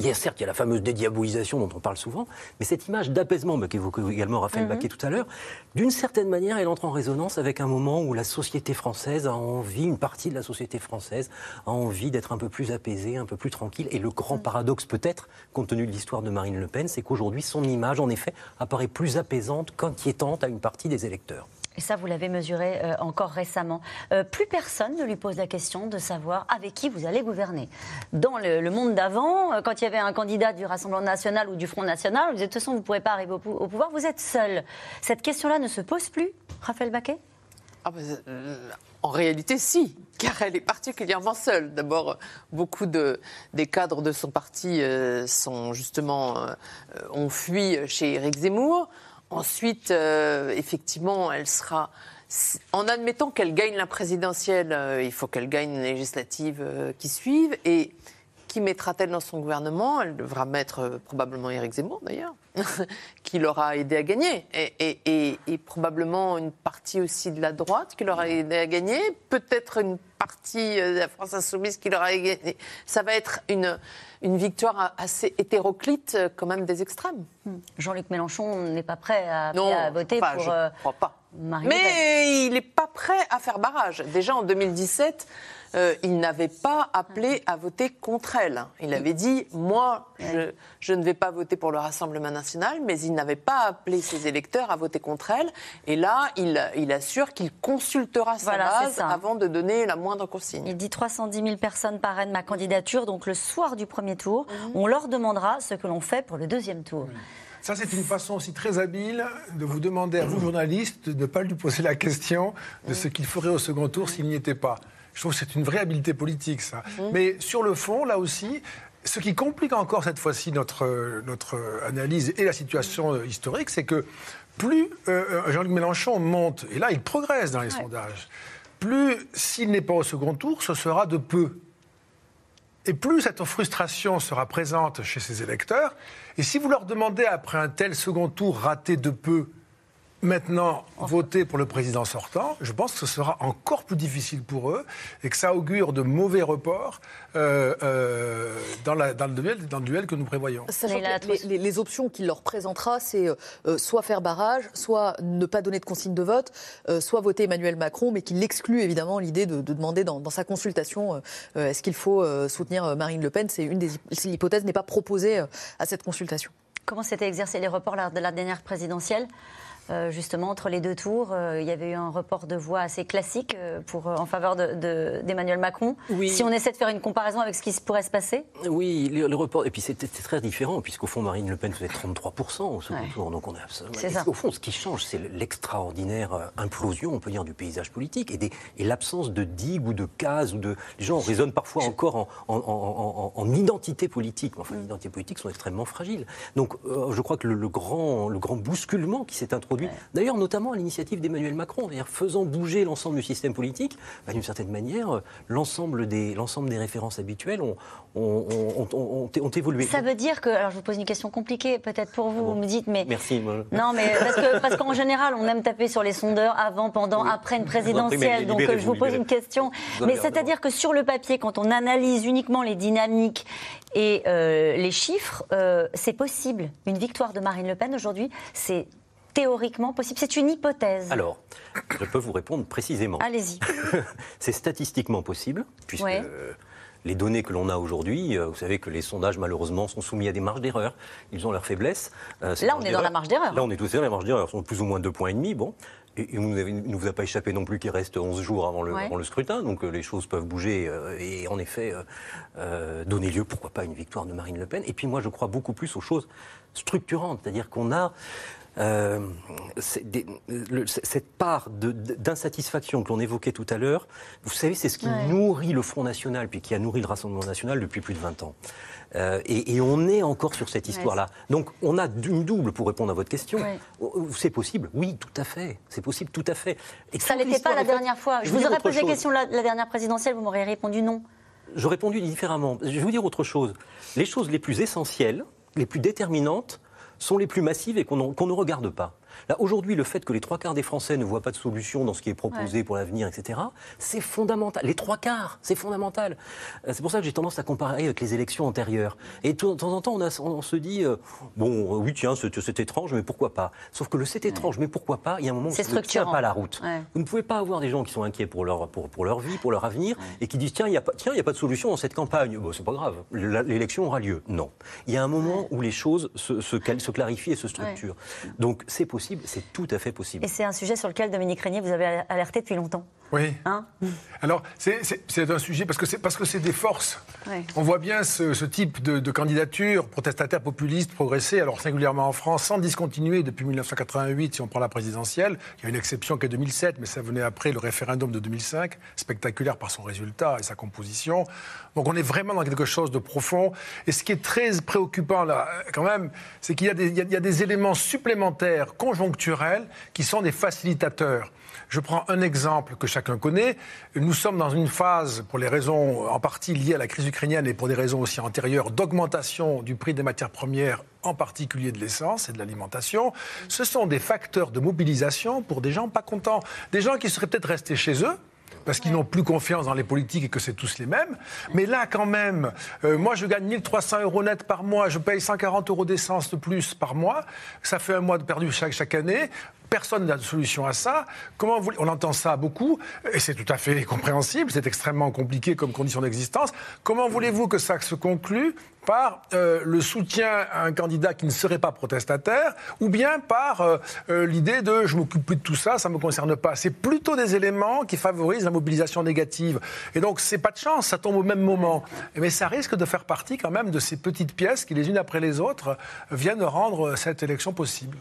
Il y a certes, il y a la fameuse dédiabolisation dont on parle souvent, mais cette image d'apaisement bah, qu'évoquait également Raphaël mhm. Baquet tout à l'heure, d'une certaine manière, elle entre en résonance avec un moment où la société française a envie, une partie de la société française a envie d'être un peu plus apaisée, un peu plus tranquille. Et le grand mhm. paradoxe peut-être, compte tenu de l'histoire de Marine Le Pen, c'est qu'aujourd'hui, son image, en effet, apparaît plus apaisante qu'inquiétante à une partie des électeurs.
Et ça, vous l'avez mesuré euh, encore récemment. Euh, plus personne ne lui pose la question de savoir avec qui vous allez gouverner. Dans le, monde d'avant, euh, quand il y avait un candidat du Rassemblement national ou du Front national, vous disait de toute façon, vous ne pourrez pas arriver au, pouvoir, vous êtes seul. Cette question-là ne se pose plus, Raphaël Baquet?
Ah bah, en réalité, si, car elle est particulièrement seule. D'abord, beaucoup de, des cadres de son parti sont justement ont fui chez Éric Zemmour. Ensuite, euh, effectivement, elle sera. En admettant qu'elle gagne la présidentielle, euh, il faut qu'elle gagne une législative euh, qui suive. Et qui mettra-t-elle dans son gouvernement? Elle devra mettre probablement Éric Zemmour, d'ailleurs, qui l'aura aidé à gagner. Et, et, probablement une partie aussi de la droite qui l'aura aidé à gagner. Peut-être une partie de la France Insoumise qui l'aura gagné. Ça va être une une victoire assez hétéroclite euh, quand même des extrêmes.
Hmm. Jean-Luc Mélenchon n'est pas prêt à, voter pour
je euh, crois pas. Mais il n'est pas prêt à faire barrage. Déjà en 2017, euh, il n'avait pas appelé à voter contre elle. Il avait dit Moi, je, ne vais pas voter pour le Rassemblement national, mais il n'avait pas appelé ses électeurs à voter contre elle. Et là, il, assure qu'il consultera sa base avant de donner la moindre consigne.
Il dit 310 000 personnes parrainent ma candidature, donc le soir du premier tour, mhm. on leur demandera ce que l'on fait pour le deuxième tour.
Ça, c'est une façon aussi très habile de vous demander à vous, journalistes, de ne pas lui poser la question de ce qu'il ferait au second tour s'il n'y était pas. Je trouve que c'est une vraie habileté politique, ça. Mhm. Mais sur le fond, là aussi, ce qui complique encore cette fois-ci notre, notre analyse et la situation historique, c'est que plus euh, euh, Jean-Luc Mélenchon monte, et là il progresse dans les sondages, plus s'il n'est pas au second tour, ce sera de peu. Et plus cette frustration sera présente chez ses électeurs, et si vous leur demandez après un tel second tour raté de peu, maintenant voter pour le président sortant, je pense que ce sera encore plus difficile pour eux et que ça augure de mauvais reports euh, euh, dans, la- dans le duel, dans le duel que nous prévoyons.
Les, les- les options qu'il leur présentera, c'est euh, soit faire barrage, soit ne pas donner de consigne de vote, euh, soit voter Emmanuel Macron, mais qu'il exclut évidemment l'idée de, de demander dans, dans sa consultation est-ce qu'il faut euh, soutenir Marine Le Pen. C'est une des hyp- l'hypothèse n'est pas proposée euh, à cette consultation.
Comment s'étaient exercés les reports de la dernière présidentielle? Euh, justement, entre les deux tours, euh, il y avait eu un report de voix assez classique euh, pour, en faveur de- de- d'Emmanuel Macron.
Oui.
Si on essaie de faire une comparaison avec ce qui pourrait se passer,
Oui, le, le report. Et puis c'était très différent, puisqu'au fond, Marine Le Pen faisait 33% au second
Ouais.
tour. Donc on a absolument-
ça.
Au fond, ce qui change, c'est l'extraordinaire implosion, on peut dire, du paysage politique et, des- et l'absence de digues ou de cases. Ou de, les gens raisonnent parfois encore en, en- en- en- en identité politique. Mais Enfin, les identités politiques sont extrêmement fragiles. Donc je crois que le, le grand, le grand bousculement qui s'est introduit, d'ailleurs notamment à l'initiative d'Emmanuel Macron, faisant bouger l'ensemble du système politique, bah, d'une certaine manière, euh, l'ensemble des, l'ensemble des références habituelles ont, ont, ont- ont- ont- ont évolué.
ça veut dire que. Alors, je vous pose une question compliquée, peut-être pour vous, vous me dites, mais.
Merci. moi.
Non, mais parce que- parce qu'en général, on aime taper sur les sondeurs avant, pendant, après une présidentielle. Donc, euh, je vous pose une question. Mais c'est-à-dire que sur le papier, quand on analyse uniquement les dynamiques et euh, les chiffres, euh, c'est possible. Une victoire de Marine Le Pen aujourd'hui, c'est théoriquement possible. C'est une hypothèse.
Alors, je peux vous répondre précisément.
Allez-y.
C'est statistiquement possible, puisque
Ouais.
les données que l'on a aujourd'hui, euh, vous savez que les sondages, malheureusement, sont soumis à des marges d'erreur. Ils ont leurs faiblesses. Euh,
Là, on est dans la marge d'erreur.
Là, on est tous dans la marge d'erreur. Elles sont plus ou moins deux points et demi. Bon. Et il ne vous a pas échappé non plus qu'il reste 11 jours avant le,
Ouais.
avant le scrutin, donc euh, les choses peuvent bouger et en effet euh, donner lieu, pourquoi pas, à une victoire de Marine Le Pen. Et puis moi, je crois beaucoup plus aux choses structurantes, c'est-à-dire qu'on a euh, des- le- cette part d'insatisfaction que l'on évoquait tout à l'heure, vous savez, c'est ce qui
Ouais.
nourrit le Front National, puis qui a nourri le Rassemblement National depuis plus de 20 ans. Euh, et, et on est encore sur cette histoire-là. Donc on a une double pour répondre à votre question.
Ouais.
Oh, C'est possible Oui, tout à fait. C'est possible, tout à fait. Et
Ça l'était pas la dernière fois. Je vous aurais posé la question la, la dernière présidentielle, vous m'auriez répondu non.
J'aurais répondu différemment. Je vais vous dire autre chose. Les choses les plus essentielles, les plus déterminantes, sont les plus massives et qu'on ne regarde pas. Là, aujourd'hui, le fait que les trois quarts des Français ne voient pas de solution dans ce qui est proposé pour l'avenir, etc., c'est fondamental. Les trois quarts, c'est fondamental. Euh, C'est pour ça que j'ai tendance à comparer avec les élections antérieures. Et de temps en temps, on, a- on se dit, euh, bon, euh, oui, tiens, c'est c'est étrange, mais pourquoi pas? Sauf que le c'est étrange, mais pourquoi pas? Il y a un moment où ça ne tient pas la route.
Ouais.
Vous ne pouvez pas avoir des gens qui sont inquiets pour leur, pour, pour leur vie, pour leur avenir, et qui disent tiens, il n'y a, pas- tiens, il y a pas de solution dans cette campagne. Bon, c'est pas grave, l'élection aura lieu. Non. Il y a un moment où les choses se, se, se clarifient et se structurent. Donc c'est possible, c'est tout à fait possible.
Et c'est un sujet sur lequel, Dominique Régnier, vous avez alerté depuis longtemps.
Oui.
Hein
Alors, c'est- un sujet parce que c'est parce que c'est des forces.
Ouais.
On voit bien ce, ce type de, de candidature protestataire populiste progresser, alors singulièrement en France, sans discontinuer depuis 1988, si on prend la présidentielle. Il y a une exception qui est 2007, mais ça venait après le référendum de 2005, spectaculaire par son résultat et sa composition. Donc on est vraiment dans quelque chose de profond. Et ce qui est très préoccupant là, quand même, c'est qu'il y, a des- il y a- il y a des éléments supplémentaires, qui sont des facilitateurs. Je prends un exemple que chacun connaît. Nous sommes dans une phase, pour les raisons en partie liées à la crise ukrainienne et pour des raisons aussi antérieures, d'augmentation du prix des matières premières, en particulier de l'essence et de l'alimentation. Ce sont des facteurs de mobilisation pour des gens pas contents. Des gens qui seraient peut-être restés chez eux, parce qu'ils n'ont plus confiance dans les politiques et que c'est tous les mêmes. Mais là, quand même, euh, moi, je gagne 1300 euros net par mois, je paye 140 euros d'essence de plus par mois. Ça fait un mois de perdu chaque, chaque année. Personne n'a de solution à ça. Comment vous, on entend ça beaucoup, et c'est tout à fait compréhensible, c'est extrêmement compliqué comme condition d'existence. Comment voulez-vous que ça se conclue par euh, le soutien à un candidat qui ne serait pas protestataire, ou bien par euh, euh, l'idée de je m'occupe plus de tout ça, ça ne me concerne pas. C'est plutôt des éléments qui favorisent la mobilisation négative. Et donc c'est pas de chance, ça tombe au même moment. Mais ça risque de faire partie quand même de ces petites pièces qui, les unes après les autres, viennent rendre cette élection possible.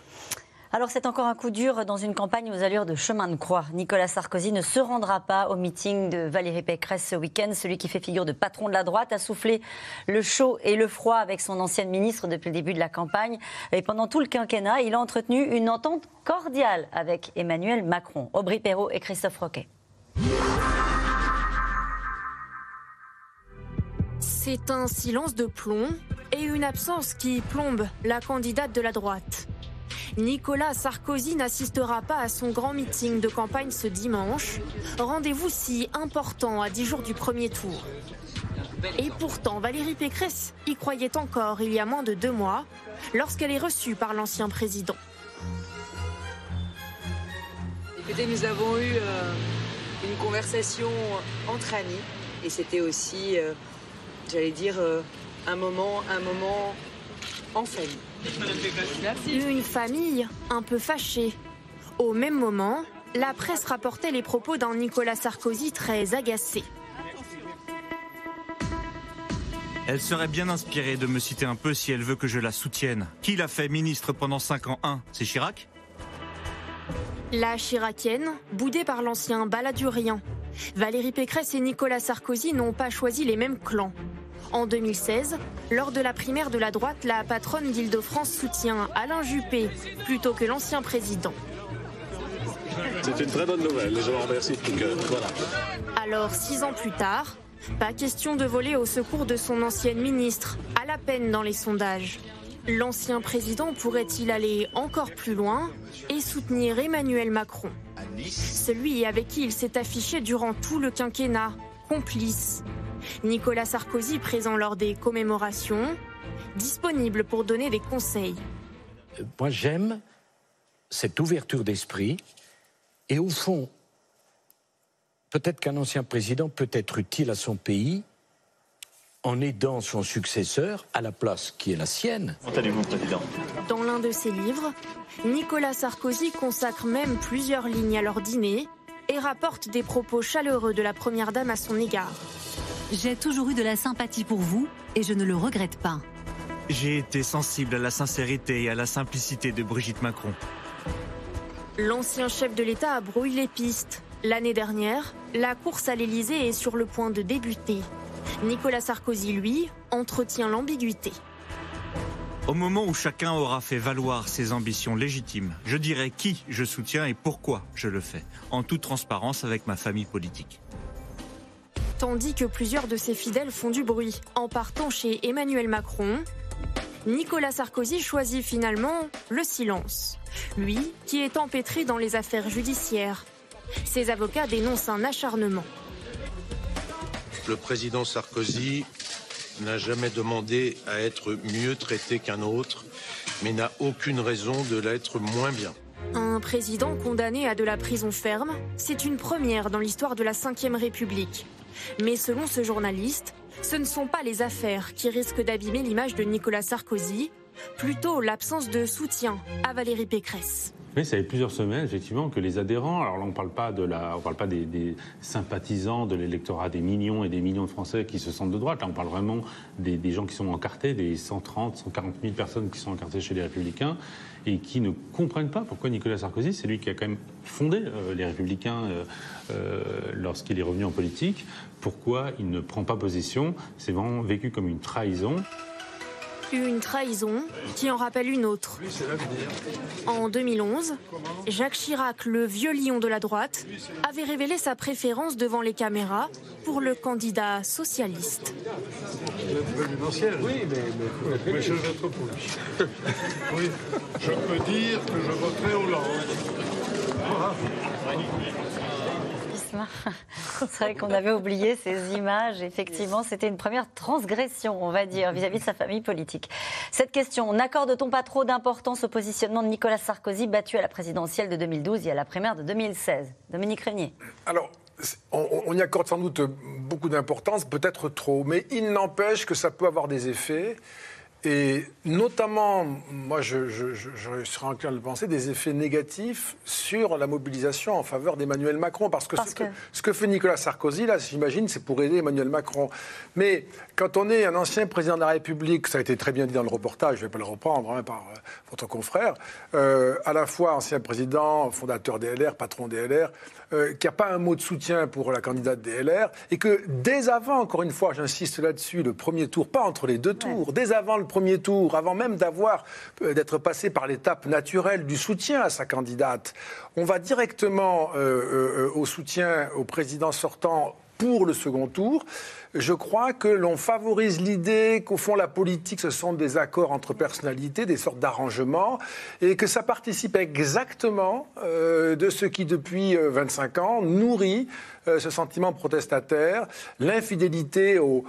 Alors c'est encore un coup dur dans une campagne aux allures de chemin de croix. Nicolas Sarkozy ne se rendra pas au meeting de Valérie Pécresse ce week-end. Celui qui fait figure de patron de la droite a soufflé le chaud et le froid avec son ancienne ministre depuis le début de la campagne. Et pendant tout le quinquennat, il a entretenu une entente cordiale avec Emmanuel Macron. Aubry Perrault et Christophe Roquet.
C'est un silence de plomb et une absence qui plombe la candidate de la droite. Nicolas Sarkozy n'assistera pas à son grand meeting de campagne ce dimanche. Rendez-vous si important à 10 jours du premier tour. Et pourtant, Valérie Pécresse y croyait encore il y a moins de deux mois, lorsqu'elle est reçue par l'ancien président.
Écoutez, nous avons eu euh, une conversation entre amis et c'était aussi, euh, j'allais dire, euh, un moment, un moment en famille.
Une famille un peu fâchée. Au même moment, la presse rapportait les propos d'un Nicolas Sarkozy très agacé.
Elle serait bien inspirée de me citer un peu si elle veut que je la soutienne. Qui l'a fait ministre pendant 5 ans? 1 C'est Chirac?
La chiracienne, boudée par l'ancien baladurien. Valérie Pécresse et Nicolas Sarkozy n'ont pas choisi les mêmes clans. En 2016, lors de la primaire de la droite, la patronne d'Île-de-France soutient Alain Juppé plutôt que l'ancien président.
C'est une très bonne nouvelle, je vous remercie de tout cœur. Voilà.
Alors, six ans plus tard, pas question de voler au secours de son ancienne ministre, à la peine dans les sondages. L'ancien président pourrait-il aller encore plus loin et soutenir Emmanuel Macron? Celui avec qui il s'est affiché durant tout le quinquennat, complice. Nicolas Sarkozy présent lors des commémorations, disponible pour donner des conseils.
Moi j'aime cette ouverture d'esprit et au fond, peut-être qu'un ancien président peut être utile à son pays en aidant son successeur à la place qui est la sienne.
Président?
Dans l'un de ses livres, Nicolas Sarkozy consacre même plusieurs lignes à leur dîner et rapporte des propos chaleureux de la Première Dame à son égard.
J'ai toujours eu de la sympathie pour vous et je ne le regrette pas.
J'ai été sensible à la sincérité et à la simplicité de Brigitte Macron.
L'ancien chef de l'État brouille les pistes. L'année dernière, la course à l'Élysée est sur le point de débuter. Nicolas Sarkozy, lui, entretient l'ambiguïté.
Au moment où chacun aura fait valoir ses ambitions légitimes, je dirai qui je soutiens et pourquoi je le fais, en toute transparence avec ma famille politique.
Tandis que plusieurs de ses fidèles font du bruit en partant chez Emmanuel Macron, Nicolas Sarkozy choisit finalement le silence. Lui, qui est empêtré dans les affaires judiciaires. Ses avocats dénoncent un acharnement.
Le président Sarkozy n'a jamais demandé à être mieux traité qu'un autre, mais n'a aucune raison de l'être moins bien.
Un président condamné à de la prison ferme, c'est une première dans l'histoire de la Ve République. Mais selon ce journaliste, ce ne sont pas les affaires qui risquent d'abîmer l'image de Nicolas Sarkozy, plutôt l'absence de soutien à Valérie Pécresse.
Oui, ça fait plusieurs semaines, effectivement, que les adhérents, alors là, on ne parle pas, de la, on parle pas des, sympathisants de l'électorat, des millions et des millions de Français qui se sentent de droite. Là, on parle vraiment des, des gens qui sont encartés, des 130, 140 000 personnes qui sont encartées chez les Républicains et qui ne comprennent pas pourquoi Nicolas Sarkozy, c'est lui qui a quand même fondé euh, les Républicains euh, euh, lorsqu'il est revenu en politique, pourquoi il ne prend pas position? C'est vraiment vécu comme une trahison.
Une trahison qui en rappelle une autre. En 2011, Jacques Chirac, le vieux lion de la droite, avait révélé sa préférence devant les caméras pour le candidat socialiste.
Oui, mais, mais je vote pour lui. Oui, je peux dire que je voterai Hollande.
C'est vrai qu'on avait oublié ces images. Effectivement, c'était une première transgression, on va dire, vis-à-vis de sa famille politique. Cette question, n'accorde-t-on pas trop d'importance au positionnement de Nicolas Sarkozy, battu à la présidentielle de 2012 et à la primaire de 2016 Dominique Régnier.
Alors, on, on y accorde sans doute beaucoup d'importance, peut-être trop, mais il n'empêche que ça peut avoir des effets. Et notamment, moi, je, je, je, je serais enclin de penser, des effets négatifs sur la mobilisation en faveur d'Emmanuel Macron. Parce que,
Parce
ce,
que-
que ce que fait Nicolas Sarkozy, là, j'imagine, c'est pour aider Emmanuel Macron. Mais quand on est un ancien président de la République, ça a été très bien dit dans le reportage, je ne vais pas le reprendre hein, par euh, votre confrère, euh, à la fois ancien président, fondateur des LR, patron des LR, euh, qui n'a pas un mot de soutien pour la candidate des LR, et que dès avant, encore une fois, j'insiste là-dessus, le premier tour, pas entre les deux tours, dès avant le premier tour, avant même euh, d'être passé par l'étape naturelle du soutien à sa candidate, on va directement euh, euh, au soutien au président sortant pour le second tour. Je crois que l'on favorise l'idée qu'au fond, la politique, ce sont des accords entre personnalités, des sortes d'arrangements, et que ça participe exactement euh, de ce qui, depuis euh, 25 ans, nourrit euh, ce sentiment protestataire, l'infidélité aux,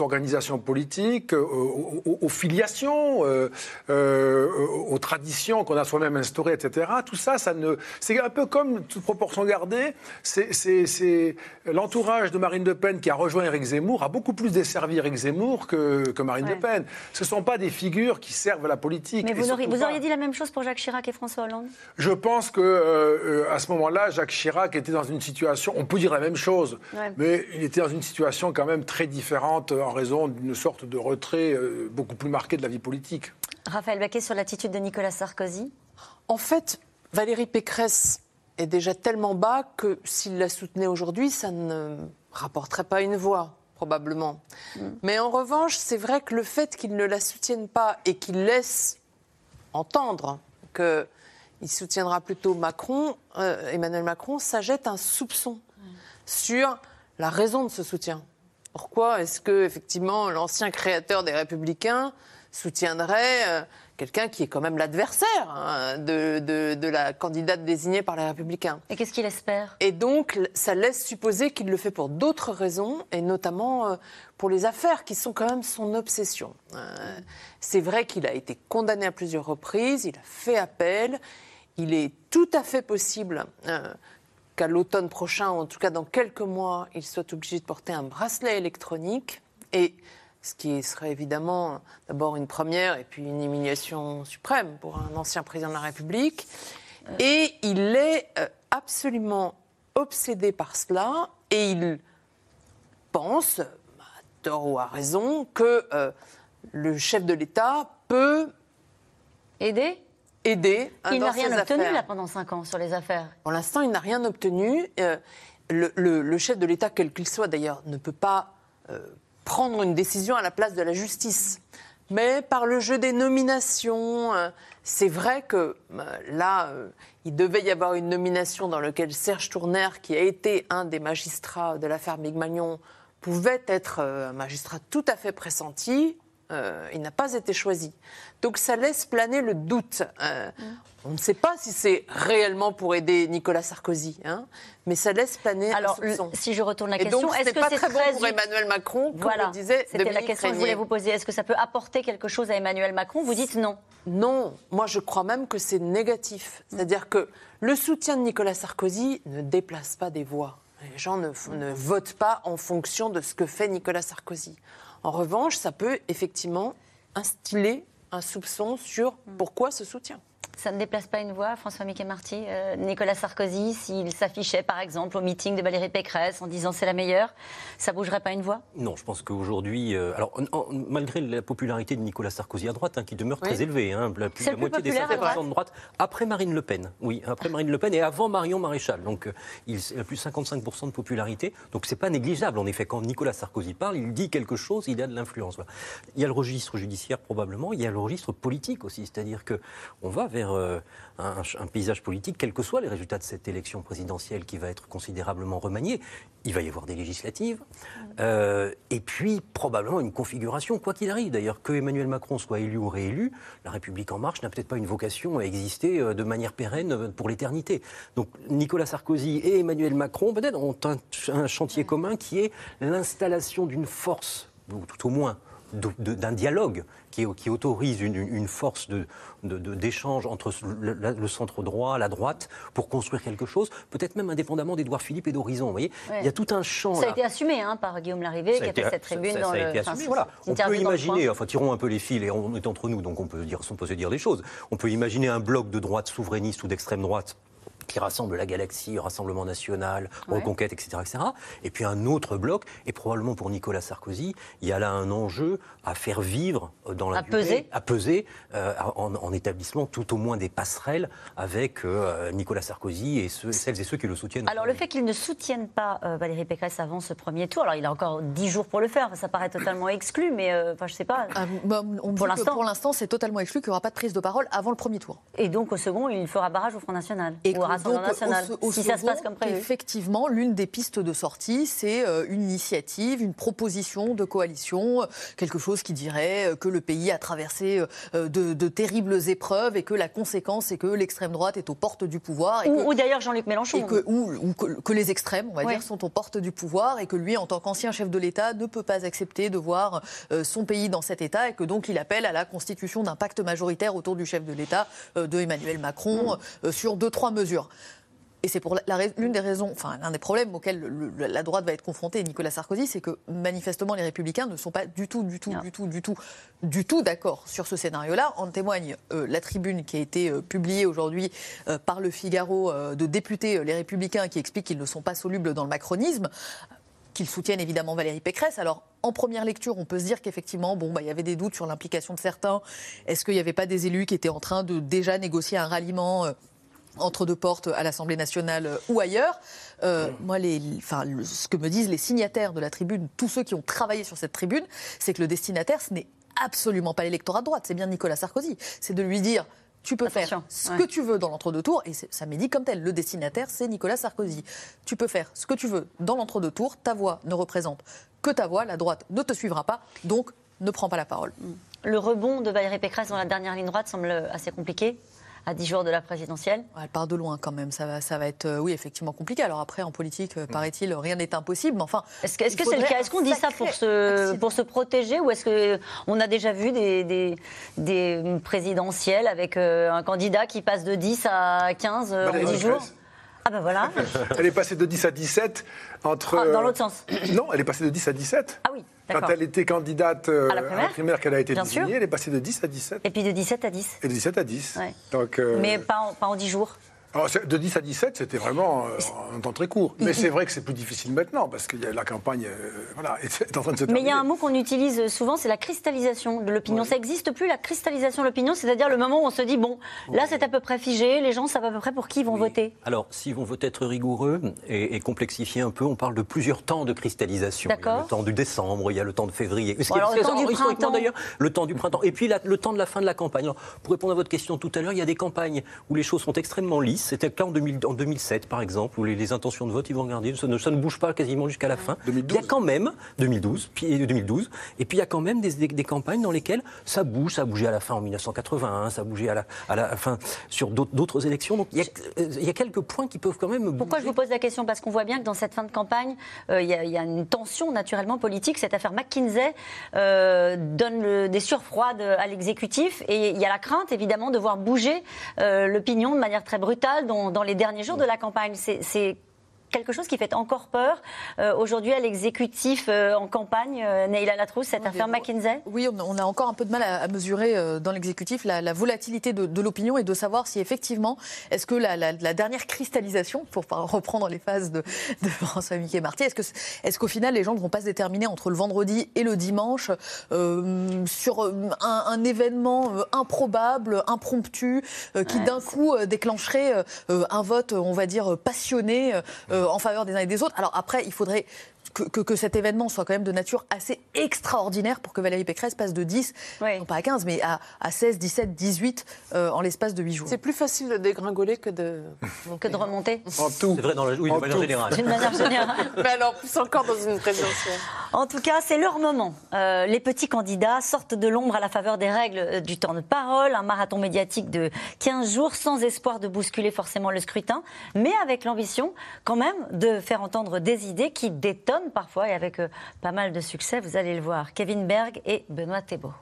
organisations politiques, aux, filiations, euh, euh, aux traditions qu'on a soi-même instaurées, etc. Tout ça, c'est un peu comme toute proportion gardée. C'est l'entourage de Marine Le Pen qui a rejoint Éric Zemmour a beaucoup plus desservi Éric Zemmour que, que Marine
Ouais.
Le Pen. Ce ne sont pas des figures qui servent à la politique.
Mais vous, auriez, vous
pas-
auriez dit la même chose pour Jacques Chirac et François Hollande?
Je pense que euh, euh, à ce moment-là, Jacques Chirac était dans une situation. On peut dire la même chose,
Ouais.
mais il était dans une situation quand même très différente euh, en raison d'une sorte de retrait euh, beaucoup plus marqué de la vie politique.
Raphaël Baquet sur l'attitude de Nicolas Sarkozy?
En fait, Valérie Pécresse est déjà tellement bas que s'il la soutenait aujourd'hui, ça ne rapporterait pas une voix, probablement. Mais en revanche, c'est vrai que le fait qu'il ne la soutienne pas et qu'il laisse entendre qu'il soutiendra plutôt Macron, euh, Emmanuel Macron, ça jette un soupçon sur la raison de ce soutien. Pourquoi est-ce que effectivement l'ancien créateur des Républicains soutiendrait euh, quelqu'un qui est quand même l'adversaire hein, de, de- de la candidate désignée par les Républicains
Et qu'est-ce qu'il espère?
Et donc ça laisse supposer qu'il le fait pour d'autres raisons, et notamment euh, pour les affaires qui sont quand même son obsession. Euh, C'est vrai qu'il a été condamné à plusieurs reprises, il a fait appel, il est tout à fait possible euh, qu'à l'automne prochain, ou en tout cas dans quelques mois, il soit obligé de porter un bracelet électronique. Et ce qui serait évidemment d'abord une première et puis une humiliation suprême pour un ancien président de la République. Et il est euh, absolument obsédé par cela et il pense, à tort ou à raison, que euh, le chef de l'État peut
aider?
aider
Il n'a rien obtenu
affaires.
là pendant 5 ans sur les affaires.
Pour l'instant, il n'a rien obtenu. Euh, le, le- le chef de l'État, quel qu'il soit d'ailleurs, ne peut pas euh, prendre une décision à la place de la justice. Mais par le jeu des nominations, euh, c'est vrai que euh, là, euh, il devait y avoir une nomination dans laquelle Serge Tourner, qui a été un des magistrats de l'affaire Migmagnon, pouvait être un magistrat tout à fait pressenti. Il n'a pas été choisi. Donc ça laisse planer le doute. Euh, On ne sait pas si c'est réellement pour aider Nicolas Sarkozy, hein, mais ça laisse planer
Alors,
un soupçon.
si je retourne la
Et
question, est-ce que
pas
c'est
très bon
très
pour Emmanuel Macron, comme
Voilà, c'était la question que je voulais vous poser. Est-ce que ça peut apporter quelque chose à Emmanuel Macron? Vous dites non.
Non, moi je crois même que c'est négatif. C'est-à-dire que le soutien de Nicolas Sarkozy ne déplace pas des voix. Les gens ne, ne votent pas en fonction de ce que fait Nicolas Sarkozy. En revanche, ça peut effectivement instiller un soupçon sur pourquoi ce soutien.
Ça ne déplace pas une voix, François Mickey Marty Euh, Nicolas Sarkozy, s'il s'affichait par exemple au meeting de Valérie Pécresse en disant c'est la meilleure, ça bougerait pas une voix?
Non, je pense qu'aujourd'hui, euh, alors en- en- malgré la popularité de Nicolas Sarkozy à droite, hein, qui demeure
Oui.
très élevée, hein, la, plus, la
plus
moitié des
populaire à
sympathisants de droite, après Marine Le Pen, oui, après Marine Le Pen et avant Marion Maréchal, donc euh, il a plus de 55% de popularité, donc c'est pas négligeable en effet. Quand Nicolas Sarkozy parle, il dit quelque chose, il a de l'influence. voilà. Il y a le registre judiciaire probablement, il y a le registre politique aussi, c'est-à-dire que on va vers euh, un, un paysage politique, quels que soient les résultats de cette élection présidentielle qui va être considérablement remaniée. Il va y avoir des législatives. Euh, et puis, probablement une configuration, quoi qu'il arrive. D'ailleurs, que Emmanuel Macron soit élu ou réélu, La République En Marche n'a peut-être pas une vocation à exister euh, de manière pérenne pour l'éternité. Donc, Nicolas Sarkozy et Emmanuel Macron, peut-être, ont un, un chantier commun qui est l'installation d'une force, ou tout au moins d'un dialogue qui, qui autorise une, une force de- de- de- d'échange entre le, centre droit, la droite, pour construire quelque chose, peut-être même indépendamment d'Édouard Philippe et d'Horizon. Vous voyez,
Ouais.
il y a tout un champ
Ça a
là.
été assumé hein, par Guillaume Larrivé qui a
été-
fait cette tribune
ça-
dans
ça a
le.
été assumé, voilà. On peut imaginer, enfin tirons un peu les fils et on est entre nous, donc on peut, dire, on peut se dire des choses. On peut imaginer un bloc de droite souverainiste ou d'extrême droite qui rassemble la galaxie, Rassemblement national,
Ouais.
Reconquête, etc., etc. Et puis un autre bloc, et probablement pour Nicolas Sarkozy, il y a là un enjeu à faire vivre euh, dans la
À
durée,
peser.
à peser euh, en, en établissement tout au moins des passerelles avec euh, Nicolas Sarkozy et ceux- celles et ceux qui le soutiennent.
Alors le fait qu'il ne soutienne pas euh, Valérie Pécresse avant ce premier tour, alors il a encore 10 jours pour le faire, ça paraît totalement exclu, mais euh, enfin je sais pas.
Ah, bah, on
Pour
dit que
l'instant.
Pour l'instant, c'est totalement exclu qu'il n'y aura pas de prise de parole avant le premier tour.
Et donc au second, il fera barrage au Front National
Et
ou au
qu'au
Rassemblement national, si ça se passe comme prévu.
Effectivement, l'une des pistes de sortie, c'est euh, une initiative, une proposition de coalition, euh, quelque chose qui dirait euh, que le pays a traversé de, terribles épreuves et que la conséquence, c'est que l'extrême droite est aux portes du pouvoir.
ou, d'ailleurs Jean-Luc Mélenchon.
Et que, ou, que, les extrêmes, on va dire, sont aux portes du pouvoir et que lui, en tant qu'ancien chef de l'État, ne peut pas accepter de voir son pays dans cet état et que donc il appelle à la constitution d'un pacte majoritaire autour du chef de l'État, de Emmanuel Macron, sur deux, trois mesures. Et c'est pour l'une des raisons, enfin l'un des problèmes auxquels la droite va être confrontée, Nicolas Sarkozy, c'est que manifestement les Républicains ne sont pas du tout, du tout, du tout, du tout, du tout d'accord sur ce scénario-là. En témoigne euh, la tribune qui a été euh, publiée aujourd'hui euh, par le Figaro de députés Les Républicains qui expliquent qu'ils ne sont pas solubles dans le macronisme qu'ils soutiennent évidemment Valérie Pécresse. Alors, en première lecture, on peut se dire qu'effectivement, bon, bah, il y avait des doutes sur l'implication de certains. Est-ce qu'il n'y avait pas des élus qui étaient en train de déjà négocier un ralliement entre deux portes à l'Assemblée nationale euh, ou ailleurs. Euh, moi, les, enfin, ce que me disent les signataires de la tribune, tous ceux qui ont travaillé sur cette tribune, c'est que le destinataire, ce n'est absolument pas l'électorat de droite, c'est bien Nicolas Sarkozy. C'est de lui dire tu peux faire ce que tu veux dans l'entre-deux tours, et ça m'est dit comme tel. Le destinataire, c'est Nicolas Sarkozy. Tu peux faire ce que tu veux dans l'entre-deux tours, ta voix ne représente que ta voix, la droite ne te suivra pas, donc ne prends pas la parole.
Le rebond de Valérie Pécresse dans la dernière ligne droite semble assez compliqué à 10 jours de la présidentielle
Elle part de loin quand même. Ça va, ça va être, euh, oui, effectivement compliqué. Alors après, en politique, euh, paraît-il, rien n'est impossible. Mais enfin,
est-ce que c'est le cas? Est-ce qu'on dit ça pour se, pour se protéger ou est-ce qu'on a déjà vu des, des, présidentielles avec euh, un candidat qui passe de 10 à 15 en 10 jours? Ah ben voilà.
Elle est passée de 10 à 17 entre.
Ah, dans l'autre sens.
Non, elle est passée de 10 à 17.
Ah oui.
Quand elle était candidate euh, à la primaire, qu'elle a été désignée, elle est passée de 10 à 17.
Et puis de 17 à 10.
Et de 17 à 10.
Donc, euh, Mais pas en, pas en 10 jours
de 10 à 17, c'était vraiment euh, un temps très court. Mais c'est vrai que c'est plus difficile maintenant, parce que la campagne euh, voilà, est en train de se terminer.
Mais il y a un mot qu'on utilise souvent, c'est la cristallisation de l'opinion. Ça n'existe plus, la cristallisation de l'opinion, c'est-à-dire le moment où on se dit, bon, là c'est à peu près figé, les gens savent à peu près pour qui ils vont voter.
Alors, s'ils vont voter être rigoureux et, complexifier un peu, on parle de plusieurs temps de cristallisation. Il y a le temps du décembre, il y a le temps de février.
alors, le temps du printemps.
d'ailleurs, le temps du printemps? Et puis le temps de la fin de la campagne. pour répondre à votre question tout à l'heure, il y a des campagnes où les choses sont extrêmement lisses. C'était le cas en 2000 en 2007, par exemple, où les, intentions de vote, ils vont regarder, ça ne, ça ne bouge pas quasiment jusqu'à la fin. Il y a quand même, 2012, puis, 2012, et puis il y a quand même des, des, campagnes dans lesquelles ça bouge, ça a bougé à la fin en 1981, ça a bougé à la, à la fin sur d'autres élections. Donc il y, a, il y, a, quelques points qui peuvent quand même bouger.
Pourquoi je vous pose la question? Parce qu'on voit bien que dans cette fin de campagne, euh, il, y a, il, y a, une tension naturellement politique. Cette affaire McKinsey euh, donne des surfroides à l'exécutif, et il y a la crainte évidemment de voir bouger euh, l'opinion de manière très brutale dans, dans les derniers derniers jours de la campagne. C'est quelque chose qui fait encore peur euh, aujourd'hui à l'exécutif euh, en campagne, euh, Neila Latrousse, cette affaire McKinsey?
Oui, on a encore un peu de mal à, mesurer dans l'exécutif la, volatilité de, l'opinion et de savoir si effectivement, est-ce que la, dernière cristallisation, pour reprendre les phases de, François Mickey Marty, est-ce qu'au est qu'au final les gens ne vont pas se déterminer entre le vendredi et le dimanche sur un, événement improbable, impromptu, qui d'un coup déclencherait un vote, on va dire, passionné euh, en faveur des uns et des autres. Alors après, il faudrait que, cet événement soit quand même de nature assez extraordinaire pour que Valérie Pécresse passe de 10, non pas à 15, mais à, 16, 17, 18 en l'espace de 8 jours.
C'est plus facile de dégringoler que de,
que de remonter.
En tout.
C'est vrai dans la, oui, de manière générale.
D'une manière générale.
mais alors, plus encore dans une présidentielle.
En tout cas, c'est leur moment. Euh, les petits candidats sortent de l'ombre à la faveur des règles euh, du temps de parole, un marathon médiatique de 15 jours sans espoir de bousculer forcément le scrutin, mais avec l'ambition quand même de faire entendre des idées qui détonnent parfois et avec euh, pas mal de succès, vous allez le voir. Kevin Berg et Benoît Thébault.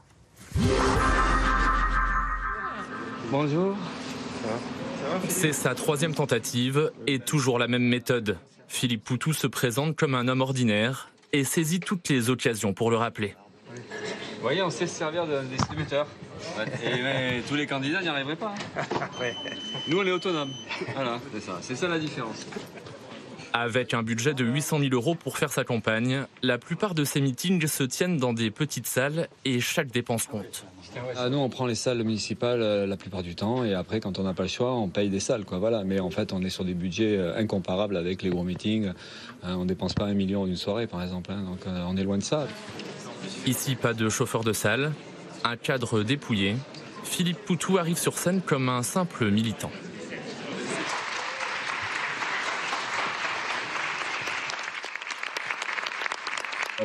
Bonjour. C'est sa troisième tentative et toujours la même méthode. Philippe Poutou se présente comme un homme ordinaire et saisit toutes les occasions pour le rappeler.
Vous voyez, on sait se servir d'un distributeur. Et tous les candidats n'y arriveraient pas. Hein. Nous, on est autonome. Voilà, c'est ça. C'est ça la différence.
Avec un budget de 800 000 euros pour faire sa campagne, la plupart de ses meetings se tiennent dans des petites salles et chaque dépense compte.
Ah, nous, on prend les salles municipales euh, la plupart du temps et après, quand on n'a pas le choix, on paye des salles. Quoi, voilà. Mais en fait, on est sur des budgets euh, incomparables avec les gros meetings. Euh, on ne dépense pas un million en une soirée, par exemple. Hein. donc, on est loin de ça.
Ici, pas de chauffeur de salle, un cadre dépouillé. Philippe Poutou arrive sur scène comme un simple militant.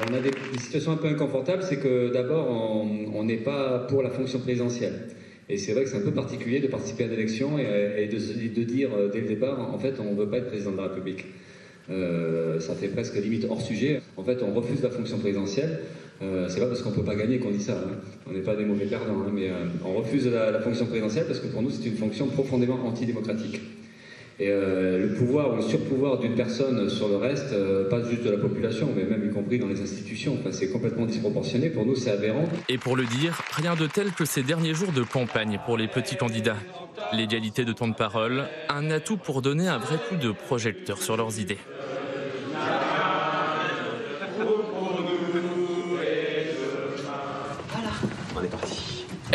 On a des, situations un peu inconfortables, c'est que d'abord, on n'est pas pour la fonction présidentielle. Et c'est vrai que c'est un peu particulier de participer à l'élection et, de, dire euh, dès le départ, en fait, on ne veut pas être président de la République. Euh, ça fait presque limite hors sujet. En fait, on refuse la fonction présidentielle. Euh, c'est pas parce qu'on peut pas gagner qu'on dit ça. Hein. On n'est pas des mauvais perdants, hein, mais euh, on refuse la, fonction présidentielle parce que pour nous, c'est une fonction profondément antidémocratique. Et euh, le pouvoir ou le surpouvoir d'une personne sur le reste, euh, pas juste de la population, mais même y compris dans les institutions, enfin, c'est complètement disproportionné. Pour nous, c'est aberrant.
Et pour le dire, rien de tel que ces derniers jours de campagne pour les petits candidats. L'égalité de temps de parole, un atout pour donner un vrai coup de projecteur sur leurs idées.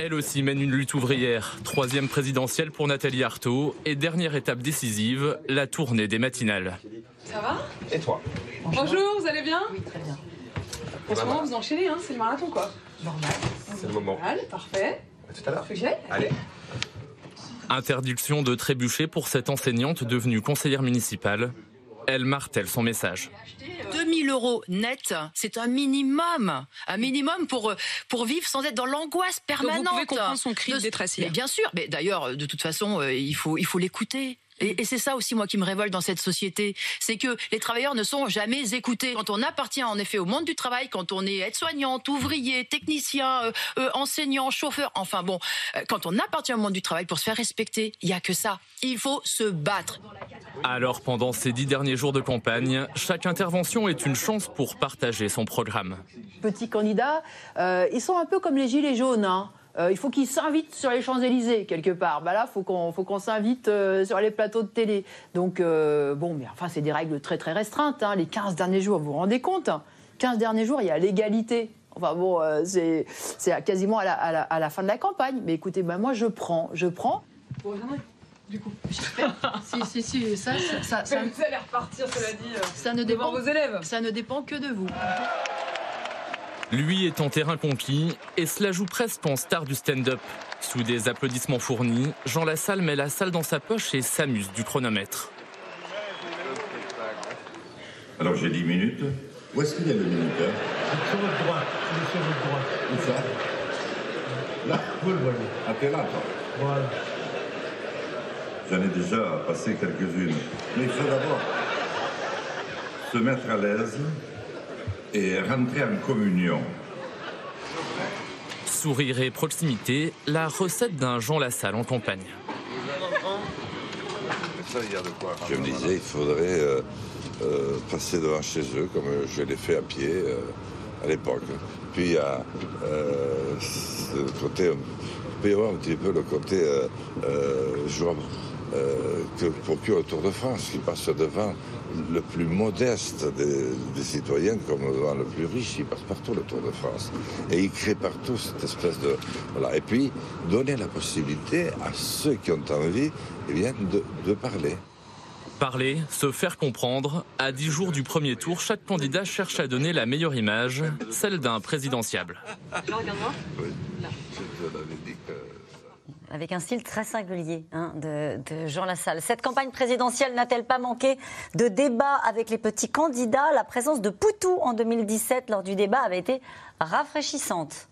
Elle aussi mène une lutte ouvrière. Troisième présidentielle pour Nathalie Arthaud. Et dernière étape décisive, la tournée des matinales.
Ça va?
Et toi?
Bonjour, vous allez bien?
Oui, très bien.
En ce moment, vous enchaînez, hein, c'est le marathon quoi.
Normal.
C'est le moment. Normal, parfait.
À tout à l'heure.
Allez.
Interdiction de trébucher pour cette enseignante devenue conseillère municipale. Elle martèle son message.
2000 euros net, c'est un minimum, un minimum pour pour vivre sans être dans l'angoisse permanente.
Donc vous pouvez comprendre son cri de détresse.
Mais bien sûr, mais d'ailleurs, de toute façon, euh, il faut il faut l'écouter. Et, et c'est ça aussi, moi, qui me révolte dans cette société. C'est que les travailleurs ne sont jamais écoutés. Quand on appartient, en effet, au monde du travail, quand on est aide-soignante, ouvrier, technicien, euh, euh, enseignant, chauffeur, enfin bon, euh, quand on appartient au monde du travail, pour se faire respecter, il n'y a que ça. Il faut se battre.
Alors, pendant ces dix derniers jours de campagne, chaque intervention est une chance pour partager son programme.
Petits candidats, euh, ils sont un peu comme les gilets jaunes. Hein. Euh, il faut qu'ils s'invitent sur les Champs-Élysées, quelque part. Bah là, il faut qu'on s'invite euh, sur les plateaux de télé. Donc, euh, bon, mais enfin, c'est des règles très, très restreintes. Hein. Les 15 derniers jours, vous vous rendez compte 15 derniers jours, il y a l'égalité. Enfin bon, euh, c'est quasiment à la, à, la, à la fin de la campagne. Mais écoutez, bah, moi, je prends. Je prends.
Vous reviendrez, du coup.
Si, si, si, ça, ça, ça, ça-
Vous allez repartir, cela dit,
ça ne dépend,
vos élèves.
ça ne dépend que de vous.
Lui est en terrain conquis et cela joue presque en star du stand-up. Sous des applaudissements fournis, Jean Lassalle met la salle dans sa poche et s'amuse du chronomètre.
Alors j'ai 10 minutes. Où est-ce qu'il y a le minuteur?
Sur votre droite, il est sur votre droite.
Où ça? Là?
Vous le voyez.
Ah, t'es là, toi
Voilà.
J'en ai déjà passé quelques-unes. Mais il faut d'abord se mettre à l'aise et rentrer en communion.
Sourire et proximité, la recette d'un Jean Lassalle en campagne.
Je me disais, il faudrait euh, euh, passer devant chez eux, comme je l'ai fait à pied euh, à l'époque. Puis il y a euh, ce côté, il peut y avoir un petit peu le côté euh, euh, joie euh, que procure le Tour de France, qui passe devant le plus modeste des, des citoyens comme devant le plus riche. Il passe partout le Tour de France. Et il crée partout cette espèce de... Voilà. Et puis, donner la possibilité à ceux qui ont envie eh bien, de, de parler.
Parler, se faire comprendre. À dix jours du premier tour, chaque candidat cherche à donner la meilleure image, celle d'un présidentiable.
Regarde-moi.
Avec un style très singulier hein, de, de Jean Lassalle. Cette campagne présidentielle n'a-t-elle pas manqué de débats avec les petits candidats? La présence de Poutou en 2017 lors du débat avait été rafraîchissante.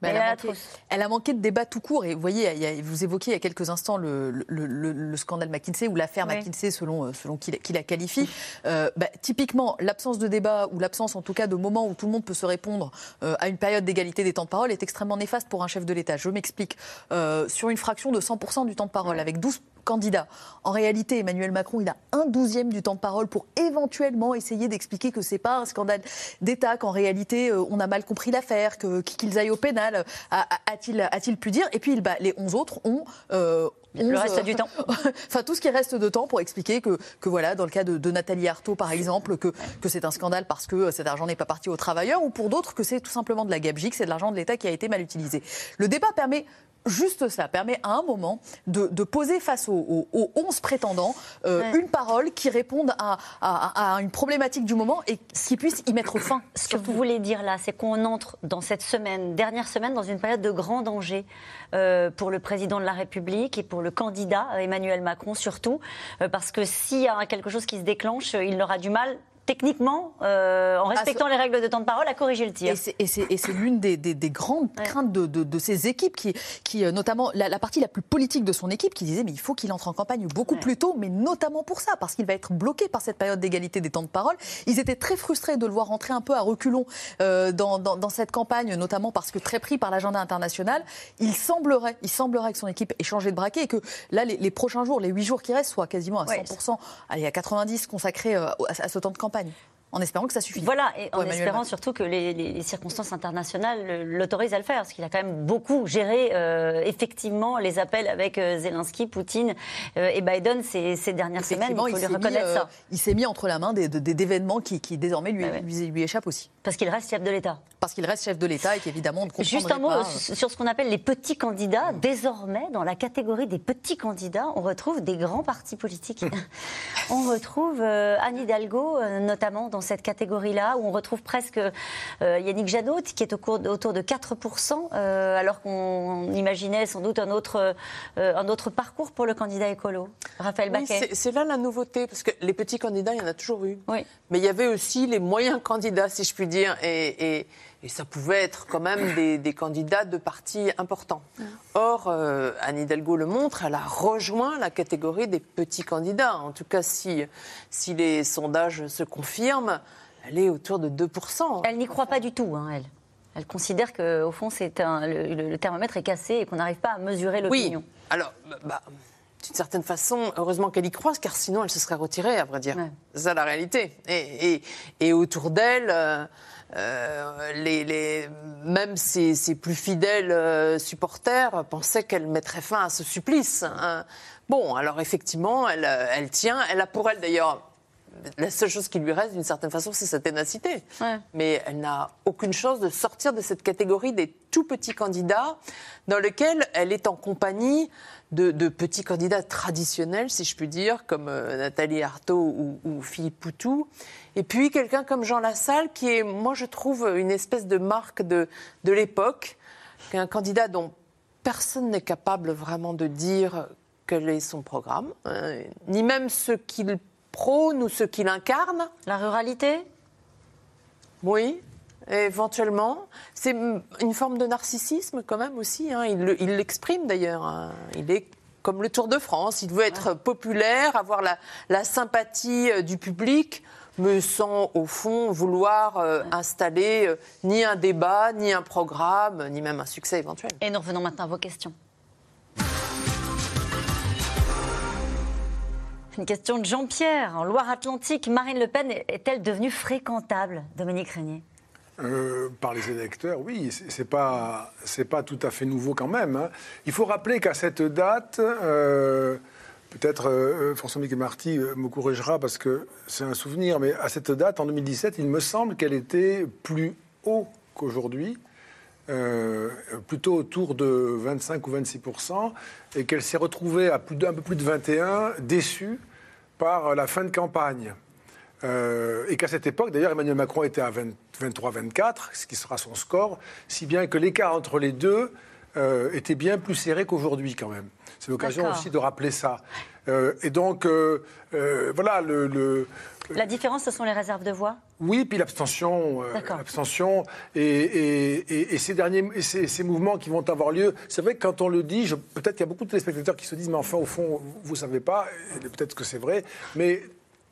Mais elle, a manqué,
trousse.
elle a manqué de débat tout court. Et vous voyez, il y a- vous évoquiez il y a quelques instants le, le- le- le scandale McKinsey ou l'affaire
Oui.
McKinsey selon, euh, selon qui, la- qui la qualifie. Euh, bah, typiquement, l'absence de débat ou l'absence en tout cas de moments où tout le monde peut se répondre euh, à une période d'égalité des temps de parole est extrêmement néfaste pour un chef de l'État. Je m'explique. Euh, sur une fraction de 100% du temps de parole, avec 12 candidats. En réalité, Emmanuel Macron, il a un douzième du temps de parole pour éventuellement essayer d'expliquer que c'est pas un scandale d'État, qu'en réalité, euh, on a mal compris l'affaire, que- qu'ils aillent au pénal, a- a- a-t-il a-t-il pu dire Et puis, bah, les 11 autres ont... euh,
Le
11,
reste du temps.
enfin, tout ce qui reste de temps pour expliquer que, que voilà, dans le cas de, de Nathalie Arthaud, par exemple, que, que c'est un scandale parce que cet argent n'est pas parti aux travailleurs, ou pour d'autres que c'est tout simplement de la gabegie, que c'est de l'argent de l'État qui a été mal utilisé. Le débat permet juste cela, permet à un moment de, de poser face aux, aux- aux 11 prétendants euh,
Ouais.
une parole qui réponde à, à- à une problématique du moment et qui puisse y mettre fin.
Ce que vous voulez dire là, c'est qu'on entre dans cette semaine, dernière semaine, dans une période de grand danger euh, pour le président de la République et pour le candidat euh, Emmanuel Macron surtout, euh, parce que s'il y a quelque chose qui se déclenche, il aura du mal techniquement, euh, en
Ah,
respectant les règles de temps de parole, à corriger le tir.
Et c'est- l'une des, des- des grandes craintes de, de- de ces équipes, qui, qui euh, notamment la, la partie la plus politique de son équipe, qui disait mais il faut qu'il entre en campagne beaucoup plus tôt, mais notamment pour ça, parce qu'il va être bloqué par cette période d'égalité des temps de parole. Ils étaient très frustrés de le voir rentrer un peu à reculons euh, dans, dans- dans cette campagne, notamment parce que très pris par l'agenda international. Il semblerait, il semblerait que son équipe ait changé de braquet et que là, les, les prochains jours, les huit jours qui restent, soient quasiment à 100%, allez, à 90 consacrés euh, à, à ce temps de campagne campagne. En espérant que ça suffise.
Voilà, et en
Emmanuel
espérant
Macron.
surtout que les, circonstances internationales le- l'autorisent à le faire, parce qu'il a quand même beaucoup géré euh, effectivement les appels avec euh, Zelensky, Poutine euh, et Biden ces, ces dernières semaines. Il faut lui
s'est mis,
reconnaître ça.
il s'est mis entre la main d'événements qui, qui désormais lui,
Ouais, ouais.
lui, lui échappent aussi.
Parce qu'il reste chef de l'État.
Parce qu'il reste chef de l'État et qu'évidemment, on ne comprendrait
Juste un mot
pas.
sur ce qu'on appelle les petits candidats. Désormais, dans la catégorie des petits candidats, on retrouve des grands partis politiques. on retrouve Anne Hidalgo, notamment dans cette catégorie-là, où on retrouve presque euh, Yannick Jadot, qui est au cours- autour de 4%, euh, alors qu'on imaginait sans doute un autre, euh, un autre parcours pour le candidat écolo. Raphaël
Oui,
Baquet.
c'est- c'est là la nouveauté, parce que les petits candidats, il y en a toujours eu.
Oui.
Mais il y avait aussi les moyens candidats, si je puis dire, et, et- et ça pouvait être quand même des, des candidats de partis importants. Or, euh, Anne Hidalgo le montre, elle a rejoint la catégorie des petits candidats. En tout cas, si, si les sondages se confirment, elle est autour de 2%.
Elle n'y croit pas du tout, hein, elle. Elle considère qu'au fond, c'est un- le, le- le thermomètre est cassé et qu'on n'arrive pas à mesurer l'opinion.
Oui, alors, bah, bah, d'une certaine façon, heureusement qu'elle y croit, car sinon elle se serait retirée, à vrai dire. C'est ça la réalité. Et, et- et autour d'elle, euh, euh, les, les- même ses, ses plus fidèles euh, supporters pensaient qu'elle mettrait fin à ce supplice. hein. Bon, alors effectivement, elle, elle tient. Elle a pour elle d'ailleurs. La seule chose qui lui reste, d'une certaine façon, c'est sa ténacité. Mais elle n'a aucune chance de sortir de cette catégorie des tout petits candidats, dans lequel elle est en compagnie de, de petits candidats traditionnels, si je puis dire, comme euh, Nathalie Arthaud ou, ou Philippe Poutou. Et puis quelqu'un comme Jean Lassalle, qui est, moi, je trouve, une espèce de marque de, de l'époque, un candidat dont personne n'est capable vraiment de dire quel est son programme, hein, ni même ce qu'il prône ou ce qu'il incarne.
La ruralité?
Oui, éventuellement. C'est une forme de narcissisme quand même aussi. hein. Il le- il l'exprime d'ailleurs. hein. Il est comme le Tour de France. Il veut être populaire, avoir la, la sympathie euh, du public, mais sans au fond vouloir euh, installer euh, ni un débat, ni un programme, ni même un succès éventuel.
Et nous revenons maintenant à vos questions. Une question de Jean-Pierre. En Loire-Atlantique, Marine Le Pen est-elle devenue fréquentable, Dominique Régnier
Euh, par les électeurs, oui, c'est pas pas tout à fait nouveau quand même. hein. Il faut rappeler qu'à cette date, euh, peut-être euh, François-Michel Marty euh, me corrigera parce que c'est un souvenir, mais à cette date, en 2017, il me semble qu'elle était plus haut qu'aujourd'hui. plutôt autour de 25 ou 26% et qu'elle s'est retrouvée à plus peu plus de 21, déçue par la fin de campagne. Euh, et qu'à cette époque, d'ailleurs, Emmanuel Macron était à 23-24, ce qui sera son score, si bien que l'écart entre les deux euh, était bien plus serré qu'aujourd'hui quand même. C'est l'occasion aussi de rappeler ça. Euh, et donc, euh, voilà, le, le-
La différence, ce sont les réserves de voix?
Oui, puis l'abstention, l'abstention et, et- et- et ces derniers, et ces, ces mouvements qui vont avoir lieu. C'est vrai que quand on le dit, peut-être qu'il y a beaucoup de téléspectateurs qui se disent, mais enfin, au fond, vous ne savez pas, peut-être que c'est vrai, mais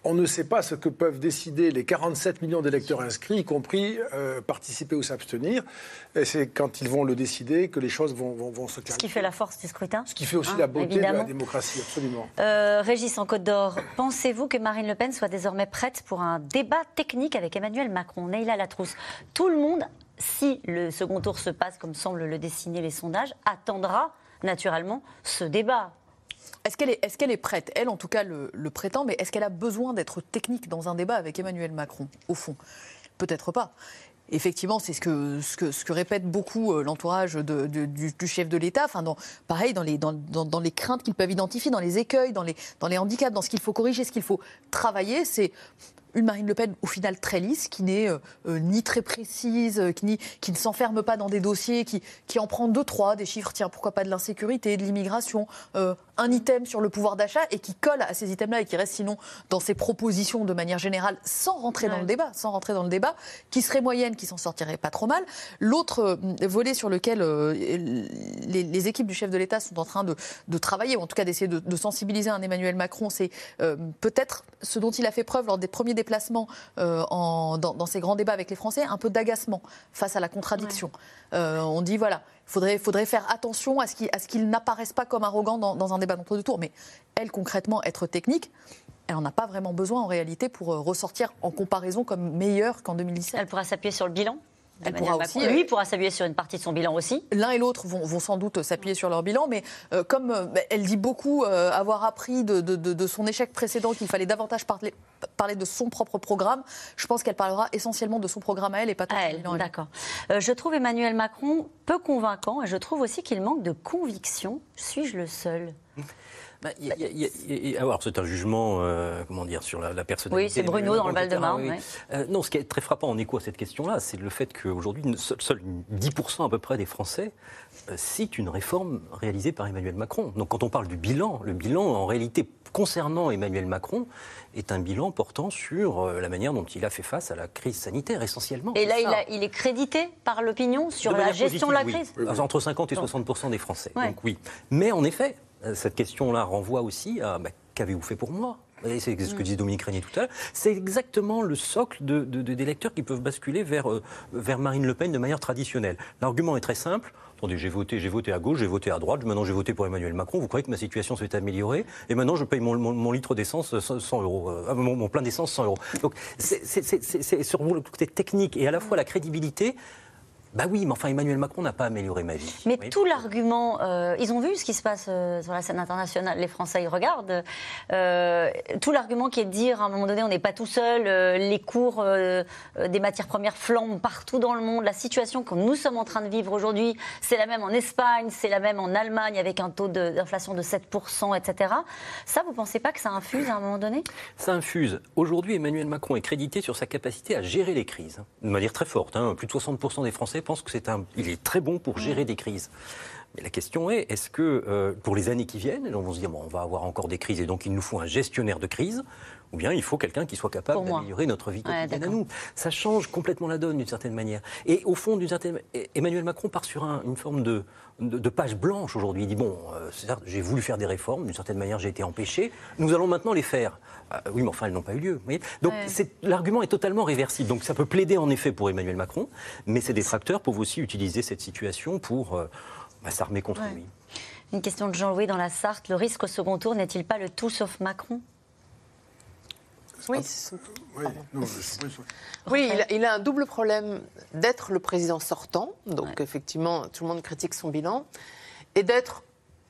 on ne sait pas ce que peuvent décider les 47 millions d'électeurs inscrits, y compris euh, participer ou s'abstenir. Et c'est quand ils vont le décider que les choses vont, vont- vont se
Ce qui
clarifier.
fait la force du scrutin
Ce qui fait aussi
Hein,
la beauté de la démocratie, absolument.
Euh, Régis en Côte d'Or, pensez-vous que Marine Le Pen soit désormais prête pour un débat technique avec Emmanuel Macron? Neila Latrousse, tout le monde, si le second tour se passe comme semblent le dessiner les sondages, attendra naturellement ce débat.
Est-ce qu'elle est, prête? Elle, en tout cas, le, prétend, mais est-ce qu'elle a besoin d'être technique dans un débat avec Emmanuel Macron, au fond? Peut-être pas. Effectivement, c'est ce que, répète beaucoup euh, l'entourage du, chef de l'État. Enfin, pareil, dans les craintes qu'ils peuvent identifier, dans les écueils, dans les, dans les handicaps, dans ce qu'il faut corriger, ce qu'il faut travailler, c'est une Marine Le Pen au final très lisse, qui n'est euh, euh, ni très précise, euh, qui, ni- qui ne s'enferme pas dans des dossiers, qui, qui en prend deux, trois, des chiffres, tiens, pourquoi pas de l'insécurité, de l'immigration, euh, un item sur le pouvoir d'achat et qui colle à ces items-là et qui reste sinon dans ses propositions de manière générale sans rentrer dans le débat, sans rentrer dans le débat, qui serait moyenne, qui s'en sortirait pas trop mal. L'autre volet sur lequel les, les équipes du chef de l'État sont en train de, de travailler, ou en tout cas d'essayer de, de sensibiliser un Emmanuel Macron, c'est peut-être ce dont il a fait preuve lors des premiers déplacements euh, en- dans, dans ces grands débats avec les Français, un peu d'agacement face à la contradiction. Euh, on dit voilà, il faudrait, faudrait faire attention à ce qu'il à ce qu'il n'apparaisse pas comme arrogant dans, dans un débat d'entre-deux tours. Mais elle, concrètement, être technique, elle n'en a pas vraiment besoin en réalité pour euh, ressortir en comparaison comme meilleure qu'en 2017.
Elle pourra s'appuyer sur le bilan?
Elle pourra aussi,
Lui
euh,
pourra s'appuyer sur une partie de son bilan aussi.
L'un et l'autre vont, vont sans doute s'appuyer sur leur bilan, mais euh, comme euh, bah, elle dit beaucoup euh, avoir appris de, de- de- de son échec précédent qu'il fallait davantage parler, parler de son propre programme, je pense qu'elle parlera essentiellement de son programme à elle et pas tant à lui.
D'accord. Euh, je trouve Emmanuel Macron peu convaincant et je trouve aussi qu'il manque de conviction. Suis-je le seul?
Bah, il y a- il y a- il y a- il y a- alors, c'est un jugement, euh, comment dire, sur la, la personnalité.
Oui, c'est Bruno dans le Val-de-Marne.
Euh, non, ce qui est très frappant en écho à cette question-là, c'est le fait qu'aujourd'hui, ne- seul, seul 10% à peu près des Français euh, citent une réforme réalisée par Emmanuel Macron. Donc, quand on parle du bilan, le bilan, en réalité, concernant Emmanuel Macron, est un bilan portant sur la manière dont il a fait face à la crise sanitaire, essentiellement.
Et là, il,
ça.
a- il est crédité par l'opinion sur
De
la gestion de la crise?
Entre 50 et
Donc.
60% des Français.
Ouais.
Donc oui. Mais en effet, cette question-là renvoie aussi à bah, qu'avez-vous fait pour moi? C'est ce que
Mm.
disait Dominique Régnier tout à l'heure. C'est exactement le socle de, de- de- des lecteurs qui peuvent basculer vers, euh, vers Marine Le Pen de manière traditionnelle. L'argument est très simple. Attendez, j'ai voté, j'ai voté à gauche, j'ai voté à droite, maintenant j'ai voté pour Emmanuel Macron. Vous croyez que ma situation s'est améliorée? Et maintenant je paye mon, mon- mon litre d'essence 100 100 euros, euh, mon, mon plein d'essence 100 euros. Donc c'est sur le côté technique et à la fois la crédibilité. Bah oui, mais enfin Emmanuel Macron n'a pas amélioré ma vie.
Mais
Oui.
tout l'argument, euh, ils ont vu ce qui se passe euh, sur la scène internationale, les Français ils regardent. Euh, tout l'argument qui est de dire à un moment donné on n'est pas tout seul, les cours des matières premières flambent partout dans le monde, la situation que nous sommes en train de vivre aujourd'hui, c'est la même en Espagne, c'est la même en Allemagne avec un taux de- d'inflation de 7%, etc. Ça, vous pensez pas que ça infuse à un moment donné?
Ça infuse. Aujourd'hui, Emmanuel Macron est crédité sur sa capacité à gérer les crises, hein, de manière très forte. hein. Plus de 60% des Français pensent que c'est il est très bon pour gérer des crises. Mais la question est, est-ce que euh, pour les années qui viennent, on va se dire bon, on va avoir encore des crises et donc il nous faut un gestionnaire de crise, ou bien il faut quelqu'un qui soit capable d'améliorer notre vie
Ouais,
quotidienne à nous. Ça change complètement la donne d'une certaine manière. Et au fond, d'une certaine, Emmanuel Macron part sur un- une forme de, de, de page blanche aujourd'hui. Il dit bon, euh, j'ai voulu faire des réformes, d'une certaine manière, j'ai été empêché. Nous allons maintenant les faire. Ah, oui, mais enfin, elles n'ont pas eu lieu. vous voyez Donc,
Ouais.
l'argument est totalement réversible. Donc, ça peut plaider en effet pour Emmanuel Macron, mais ses détracteurs peuvent aussi utiliser cette situation pour euh, bah, s'armer contre
Ouais.
lui.
Une question de Jean-Louis dans la Sarthe. Le risque au second tour n'est-il pas le tout sauf Macron?
Oui,
Oui, non, je- oui,
il a, il a un double problème d'être le président sortant, donc effectivement, tout le monde critique son bilan, et d'être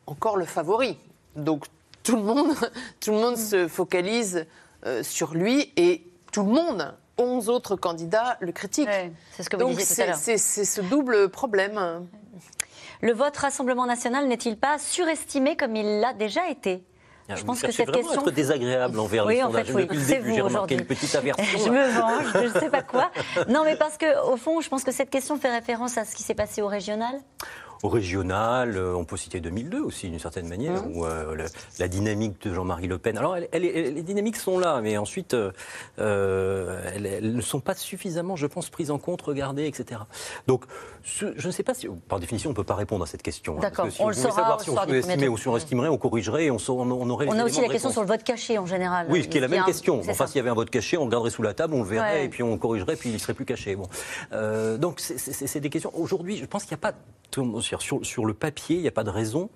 encore le favori. Donc tout le monde, tout le monde se focalise euh, sur lui et tout le monde, 11 autres candidats, le critiquent.
c'est ce que vous
donc
disiez tout à
c'est-
l'heure.
c'est c'est ce double problème.
Le vote Rassemblement national n'est-il pas surestimé comme il l'a déjà été?
Ah,
Je
vous
pense que cette question.
être désagréable envers
Oui,
les
en
sondages.
fait, oui.
Depuis le
C'est
début,
vous
j'ai remarqué
aujourd'hui.
une petite aversion.
Je me venge, je ne sais pas quoi. Non, mais parce que au fond, je pense que cette question fait référence à ce qui s'est passé au régional.
Au régional, euh, on peut citer 2002 aussi, d'une certaine manière,
Mmh.
où euh, le- la dynamique de Jean-Marie Le Pen. Alors, elle- elle est- les dynamiques sont là, mais ensuite, euh, elles, ne sont pas suffisamment, je pense, prises en compte, regardées, etc. Donc, ce- je ne sais pas si, par définition, on ne peut pas répondre à cette question. hein,
D'accord,
si
on le saura
savoir si on sous-estimait ou surestimerait, on corrigerait et on, sa- on, on aurait
On a aussi la question sur le vote caché en général.
Oui, ce qui est la même
un-
question. Enfin, s'il y avait un vote caché, on le garderait sous la table, on le verrait,
Ouais.
et puis on corrigerait, puis il ne serait plus caché. Bon. Euh, donc, c'est des questions. Aujourd'hui, je pense qu'il n'y a pas, sur, le papier, il n'y a pas de raison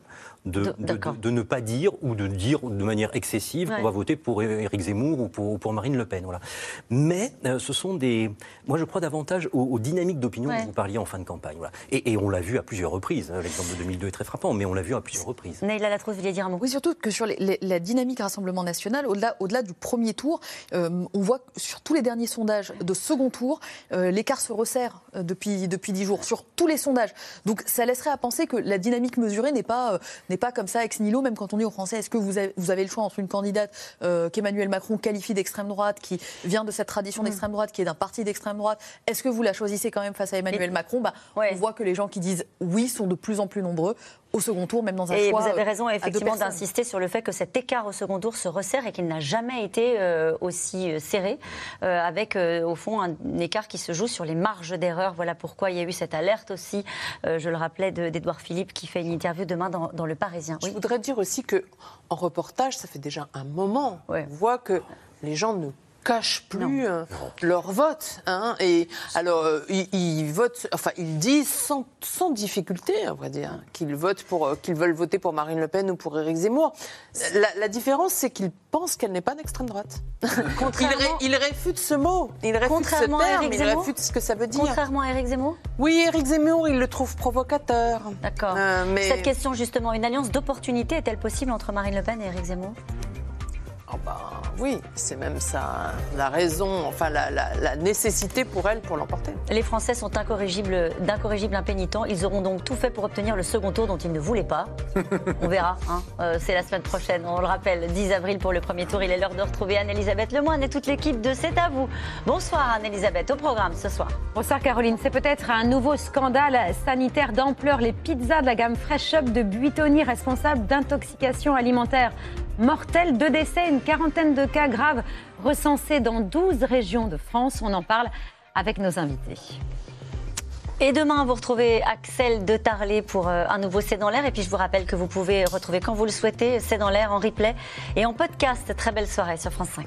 de,
De-
de- ne pas dire ou de dire de manière excessive
Ouais.
qu'on va voter pour Éric Zemmour ou pour, pour Marine Le Pen. Voilà. Mais euh, ce sont des. Moi, je crois davantage aux, aux dynamiques d'opinion
Ouais.
dont vous parliez en fin de campagne. Voilà. Et, et on l'a vu à plusieurs reprises. hein. L'exemple de 2002 est très frappant, mais on l'a vu à plusieurs reprises.
Neila Latrosse, vous vouliez dire un mot?
Oui, surtout que sur les- les- la dynamique Rassemblement national, au-delà au du premier tour, euh, on voit que sur tous les derniers sondages de second tour, euh, l'écart se resserre euh, depuis, depuis 10 jours, sur tous les sondages. Donc ça laisse laisserait à penser que la dynamique mesurée n'est pas, euh, n'est pas comme ça ex nihilo, même quand on dit aux Français est-ce que vous avez, vous avez le choix entre une candidate euh, qu'Emmanuel Macron qualifie d'extrême droite, qui vient de cette tradition d'extrême droite, qui est d'un parti d'extrême droite, est-ce que vous la choisissez quand même face à Emmanuel Macron? Bah, On voit que les gens qui disent oui sont de plus en plus nombreux au second tour, même dans un
et
choix.
vous avez raison effectivement d'insister sur le fait que cet écart au second tour se resserre et qu'il n'a jamais été euh, aussi euh, serré, euh, avec euh, au fond un, écart qui se joue sur les marges d'erreur. Voilà pourquoi il y a eu cette alerte aussi, euh, je le rappelais, de- d'Edouard Philippe qui fait une interview demain dans, dans Le Parisien.
Je voudrais dire aussi que en reportage, ça fait déjà un moment, on voit que les gens ne cachent plus euh, leur vote. hein. et alors, euh, ils, ils votent, enfin, ils disent sans, sans difficulté, on va dire, qu'ils votent pour, euh, qu'ils veulent voter pour Marine Le Pen ou pour Éric Zemmour. La, la différence, c'est qu'ils pensent qu'elle n'est pas d'extrême droite. Ils, ré- ils réfutent ce mot, ils réfutent ce
Contrairement à
ils
Zemmour
réfutent ce que ça veut dire.
Contrairement à Éric Zemmour
Oui, Éric Zemmour, il le trouve provocateur.
D'accord.
Euh, mais
Cette question justement, une alliance d'opportunité est-elle possible entre Marine Le Pen et Éric Zemmour?
Ah bah, oui, c'est même ça, la raison, enfin la, la- la nécessité pour elle pour l'emporter.
Les Français sont incorrigibles, d'incorrigibles impénitents. Ils auront donc tout fait pour obtenir le second tour dont ils ne voulaient pas. On verra. hein. Euh, c'est la semaine prochaine. On le rappelle, 10 avril pour le premier tour. Il est l'heure de retrouver Anne-Elisabeth Lemoine et toute l'équipe de C'est à vous. Bonsoir Anne-Elisabeth, au programme ce soir.
Bonsoir Caroline, c'est peut-être un nouveau scandale sanitaire d'ampleur. Les pizzas de la gamme Fresh Up de Buitoni responsables d'intoxication alimentaire mortelle. Deux décès, une quarantaine de cas graves recensés dans 12 régions de France. On en parle avec nos invités.
Et demain, vous retrouvez Axel de Tarlet pour euh, un nouveau C'est dans l'air. Et puis, je vous rappelle que vous pouvez retrouver quand vous le souhaitez C'est dans l'air en replay et en podcast. Très belle soirée sur France 5.